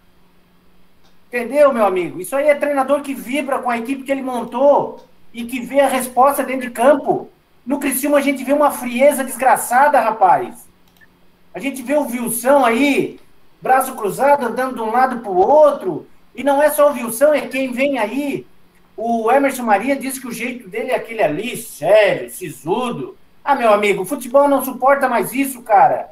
Entendeu, meu amigo? Isso aí é treinador que vibra com a equipe que ele montou e que vê a resposta dentro de campo. No Criciúma a gente vê uma frieza desgraçada, rapaz. A gente vê o Wilson aí, braço cruzado, andando de um lado para o outro. E não é só o Wilson, é quem vem aí. O Emerson Maria disse que o jeito dele é aquele ali, sério, sisudo. Ah, meu amigo, futebol não suporta mais isso, cara.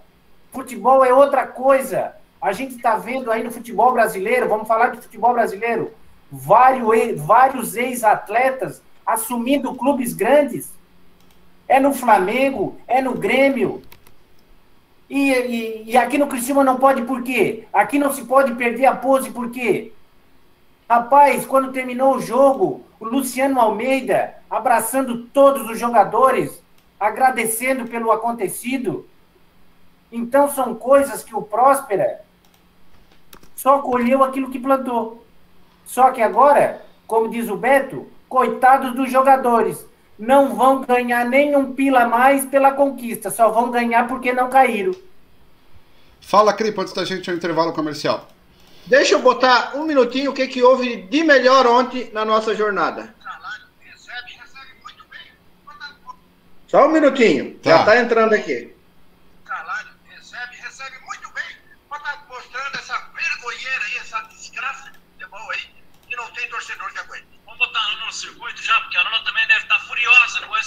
Futebol é outra coisa. A gente está vendo aí no futebol brasileiro, vamos falar de futebol brasileiro, vários, vários ex-atletas assumindo clubes grandes. É no Flamengo, é no Grêmio. E, e, e aqui no Criciúma não pode por quê? Aqui não se pode perder a pose por quê? Rapaz, quando terminou o jogo, o Luciano Almeida abraçando todos os jogadores, agradecendo pelo acontecido. Então são coisas que o Próspera só colheu aquilo que plantou. Só que agora, como diz o Beto, coitados dos jogadores, não vão ganhar nenhum pila mais pela conquista, só vão ganhar porque não caíram. Fala, Cripo, antes da gente ir ao intervalo comercial. Deixa eu botar um minutinho o que, que houve de melhor ontem na nossa jornada. Só um minutinho, tá. já está entrando aqui. no circuito já, porque a Nona também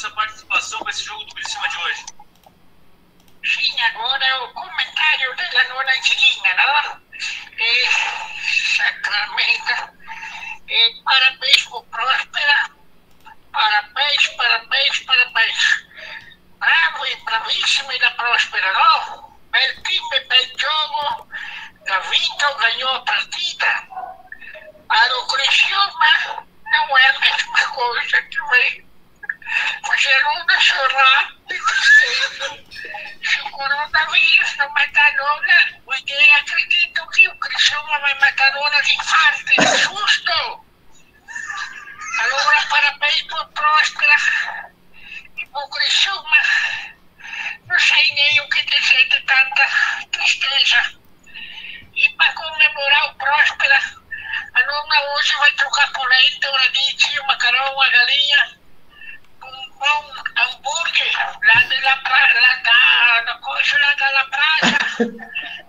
essa participação, com esse jogo do Criciúma de hoje. Sim, agora o comentário da Nona Angelina, não? É, Sacramento. É, parabéns pro Próspera. Parabéns, parabéns, parabéns. Bravo e bravíssimo da Próspera, não? Bel time, bel jogo. Ganhou a partida. Para o Criciúma, não é a mesma coisa que vem fugindo chorar se o coronavírus não matar Lula, ninguém acredita que o Criciúma vai matar Lula de infarto, de susto. Agora, parabéns por Próspera e por Criciúma. Não sei nem o que dizer de tanta tristeza. E para comemorar o Próspera, a Luna hoje vai trocar polenta, douradinho, macarrão, uma galinha, um hambúrguer lá, de la pra, lá da, na coxa lá da La Praia.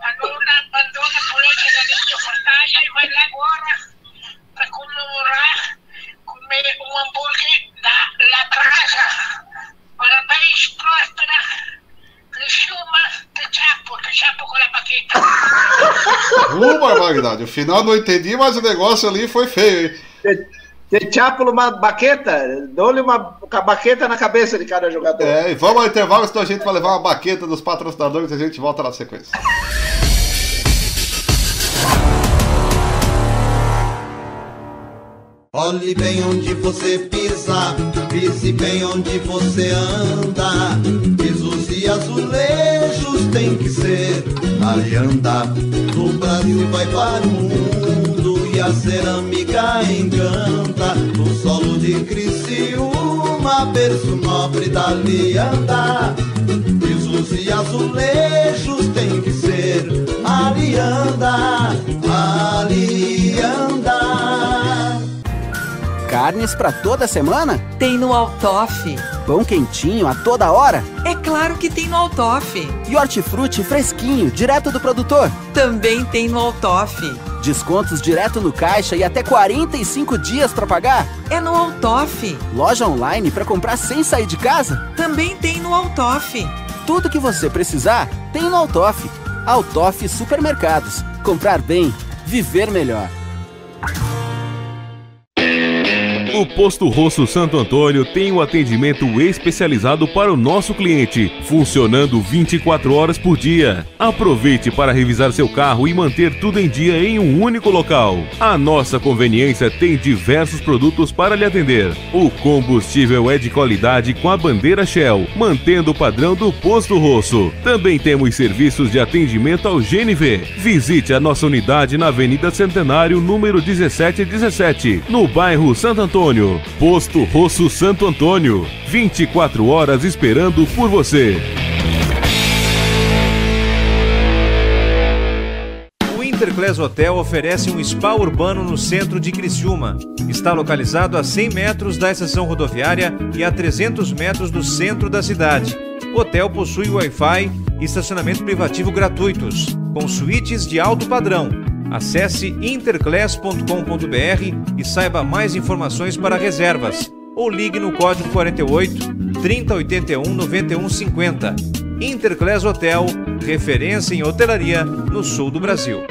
A Luna abandona a polenta, galinha, fantasia e vai lá agora para comemorar, comer um hambúrguer da La Praia. Parabéns, próspera. Criciúma, te chapo, te chapo com a paqueta. Uh, barbaridade. O final não entendi, mas o negócio ali foi feio, hein? Te chapo uma baqueta, dou-lhe uma baqueta na cabeça de cada jogador. É, e vamos ao intervalo, senão a gente vai levar uma baqueta dos patrocinadores e a gente volta na sequência. Olhe bem onde você pisa, pise bem onde você anda. Pisos e azulejos tem que ser alianda. No Brasil vai para o mundo a cerâmica encanta. No solo de Criciúma, berço nobre da alianda. Pisos e azulejos tem que ser alianda, alianda. Carnes para toda semana? Tem no Altoff. Pão quentinho a toda hora? É claro que tem no Altoff. E hortifruti fresquinho, direto do produtor? Também tem no Altoff. Descontos direto no caixa e até 45 dias para pagar? É no Altoff. Loja online para comprar sem sair de casa? Também tem no Altoff. Tudo que você precisar tem no Altoff. Altoff Supermercados. Comprar bem, viver melhor. O Posto Rosso Santo Antônio tem um atendimento especializado para o nosso cliente, funcionando 24 horas por dia. Aproveite para revisar seu carro e manter tudo em dia em um único local. A nossa conveniência tem diversos produtos para lhe atender. O combustível é de qualidade com a bandeira Shell, mantendo o padrão do Posto Rosso. Também temos serviços de atendimento ao GNV. Visite a nossa unidade na Avenida Centenário, número 1717, no bairro Santo Antônio. Posto Rosso Santo Antônio. 24 horas esperando por você. O Interclass Hotel oferece um spa urbano no centro de Criciúma. Está localizado a 100 metros da estação rodoviária e a 300 metros do centro da cidade. O hotel possui Wi-Fi e estacionamento privativo gratuitos, com suítes de alto padrão. Acesse interclass.com.br e saiba mais informações para reservas ou ligue no código 48 3081 9150. Interclass Hotel, referência em hotelaria no sul do Brasil.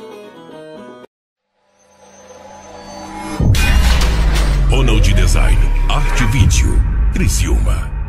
Ronald Design, Arte Vídeo, Criciúma.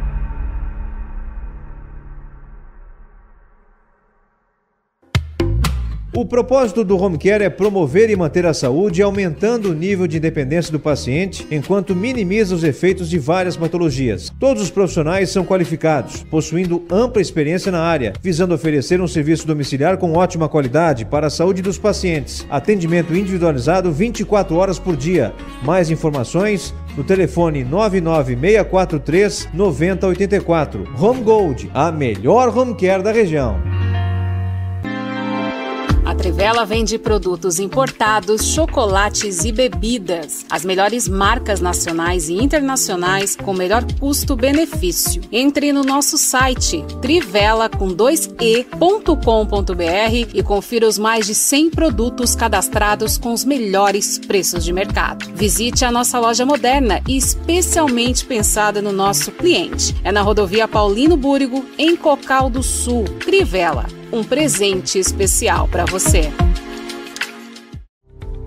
O propósito do Home Care é promover e manter a saúde, aumentando o nível de independência do paciente, enquanto minimiza os efeitos de várias patologias. Todos os profissionais são qualificados, possuindo ampla experiência na área, visando oferecer um serviço domiciliar com ótima qualidade para a saúde dos pacientes. Atendimento individualizado 24 horas por dia. Mais informações no telefone 99643 9084. Home Gold, a melhor home care da região. Trivela vende produtos importados, chocolates e bebidas. As melhores marcas nacionais e internacionais com melhor custo-benefício. Entre no nosso site trivela com 2e.com.br e confira os mais de 100 produtos cadastrados com os melhores preços de mercado. Visite a nossa loja moderna e especialmente pensada no nosso cliente. É na rodovia Paulino Búrigo, em Cocal do Sul. Trivela um presente especial para você.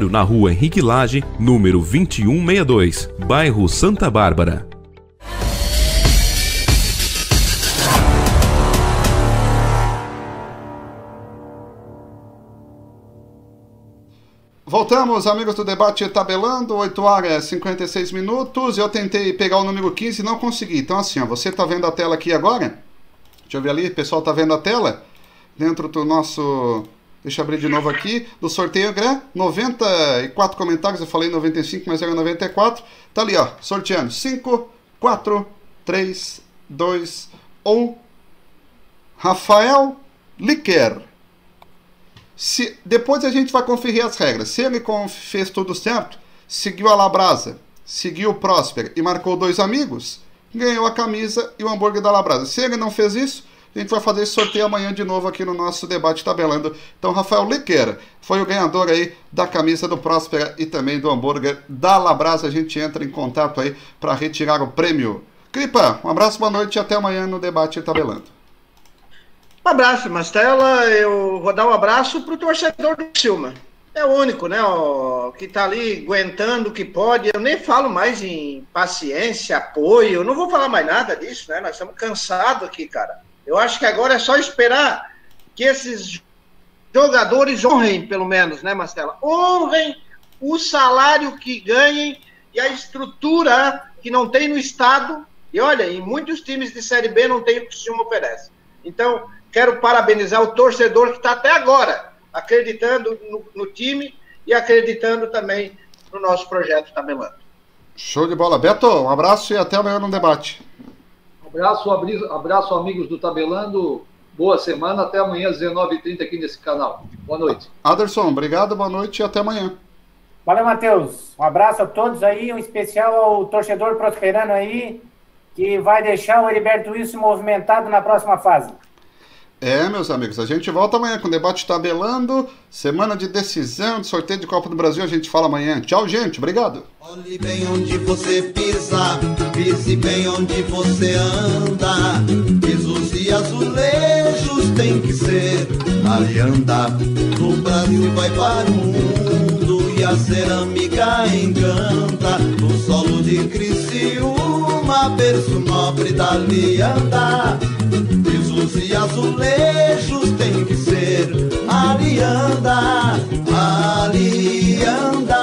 na rua Henrique Lage, número 2162, bairro Santa Bárbara. Voltamos, amigos do debate tabelando, 8 horas 56 minutos. Eu tentei pegar o número 15 e não consegui. Então, assim, ó, você está vendo a tela aqui agora? Deixa eu ver ali, o pessoal está vendo a tela? Dentro do nosso Deixa eu abrir de novo aqui. Do sorteio, Grã, 94 comentários. Eu falei 95, mas era 94. Tá ali, ó. Sorteando. 5, 4, 3, 2, 1. Rafael Liquer. Se, depois a gente vai conferir as regras. Se ele fez tudo certo, seguiu a Labrasa, seguiu o Próspera e marcou dois amigos, ganhou a camisa e o hambúrguer da Labrasa. Se ele não fez isso, a gente vai fazer esse sorteio amanhã de novo aqui no nosso debate tabelando. Então, Rafael Liqueira foi o ganhador aí da camisa do Próspera e também do hambúrguer da Labrasa. A gente entra em contato aí para retirar o prêmio. Cripa, um abraço, boa noite e até amanhã no debate tabelando. Um abraço, Mastela. Eu vou dar um abraço pro torcedor do Silma. É o único, né, ó, que tá ali aguentando o que pode. Eu nem falo mais em paciência, apoio. Eu não vou falar mais nada disso, né? Nós estamos cansados aqui, cara. Eu acho que agora é só esperar que esses jogadores honrem, pelo menos, né, Mastela? Honrem o salário que ganhem e a estrutura que não tem no Estado E olha, em muitos times de Série B não tem o que o Criciúma oferece. Então, quero parabenizar o torcedor que está até agora acreditando no, no, time e acreditando também no nosso projeto Tabelando. Show de bola. Beto, um abraço e até amanhã no debate. Abraço, abraço, amigos do Tabelando. Boa semana, até amanhã às 19h30 aqui nesse canal. Boa noite. Aderson, obrigado, boa noite e até amanhã. Valeu, Matheus. Um abraço a todos aí, um especial ao torcedor prosperando aí, que vai deixar o Heriberto Wilson movimentado na próxima fase. É, meus amigos, a gente volta amanhã com o debate tabelando. Semana de decisão de sorteio de Copa do Brasil, a gente fala amanhã. Tchau, gente. Obrigado. Olhe bem onde você pisa, pise bem onde você anda. Pisos e azulejos tem que ser alianda. No Brasil vai para o mundo e a cerâmica encanta. No solo de Criciúma, berço nobre da lianda pisos e azulejos tem que ser Alianda, Alianda.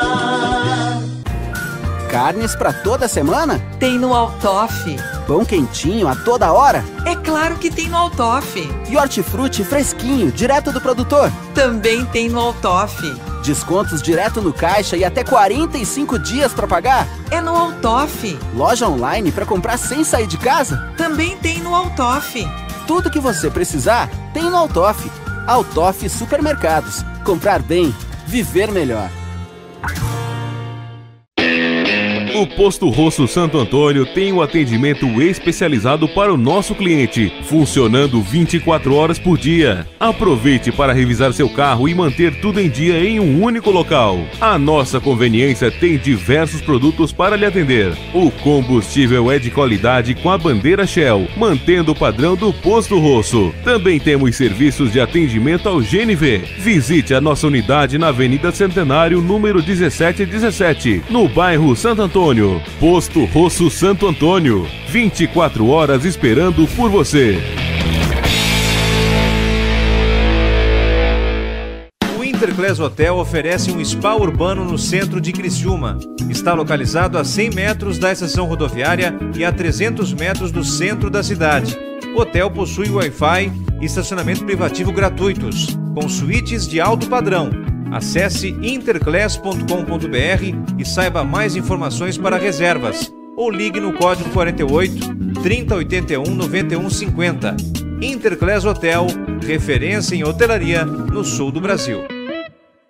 Carnes para toda semana? Tem no Altoff. Pão quentinho a toda hora? É claro que tem no Altoff. E hortifruti fresquinho, direto do produtor? Também tem no Altoff. Descontos direto no caixa e até 45 dias para pagar? É no Altoff. Loja online para comprar sem sair de casa? Também tem no Altoff. Tudo que você precisar tem no Altoff. Altoff Supermercados. Comprar bem, viver melhor. O Posto Rosso Santo Antônio tem um atendimento especializado para o nosso cliente, funcionando 24 horas por dia. Aproveite para revisar seu carro e manter tudo em dia em um único local. A nossa conveniência tem diversos produtos para lhe atender. O combustível é de qualidade com a bandeira Shell, mantendo o padrão do Posto Rosso. Também temos serviços de atendimento ao GNV. Visite a nossa unidade na Avenida Centenário, número 1717, no bairro Santo Antônio. Posto Rosso Santo Antônio. 24 horas esperando por você. O Interclass Hotel oferece um spa urbano no centro de Criciúma. Está localizado a 100 metros da estação rodoviária e a 300 metros do centro da cidade. O hotel possui Wi-Fi e estacionamento privativo gratuitos, com suítes de alto padrão Acesse interclass.com.br e saiba mais informações para reservas ou ligue no código 48 3081 9150. Interclass Hotel, referência em hotelaria no sul do Brasil.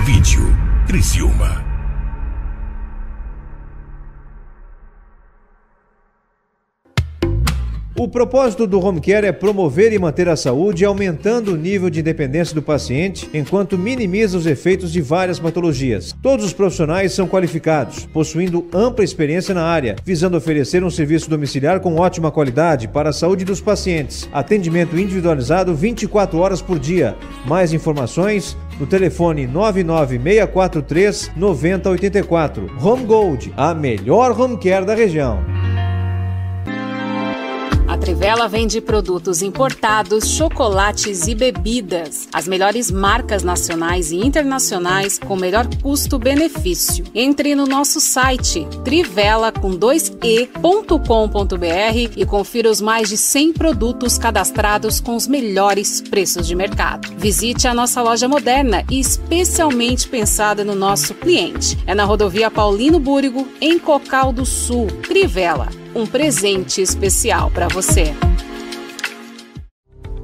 Vídeo, Criciúma. O propósito do Home Care é promover e manter a saúde, aumentando o nível de independência do paciente, enquanto minimiza os efeitos de várias patologias. Todos os profissionais são qualificados, possuindo ampla experiência na área, visando oferecer um serviço domiciliar com ótima qualidade para a saúde dos pacientes. Atendimento individualizado 24 horas por dia. Mais informações no telefone 99643 9084. Home Gold, a melhor home care da região. Trivela vende produtos importados, chocolates e bebidas. As melhores marcas nacionais e internacionais com melhor custo-benefício. Entre no nosso site trivela com 2e.com.br e confira os mais de 100 produtos cadastrados com os melhores preços de mercado. Visite a nossa loja moderna e especialmente pensada no nosso cliente. É na rodovia Paulino Búrigo, em Cocal do Sul. Trivela um presente especial para você.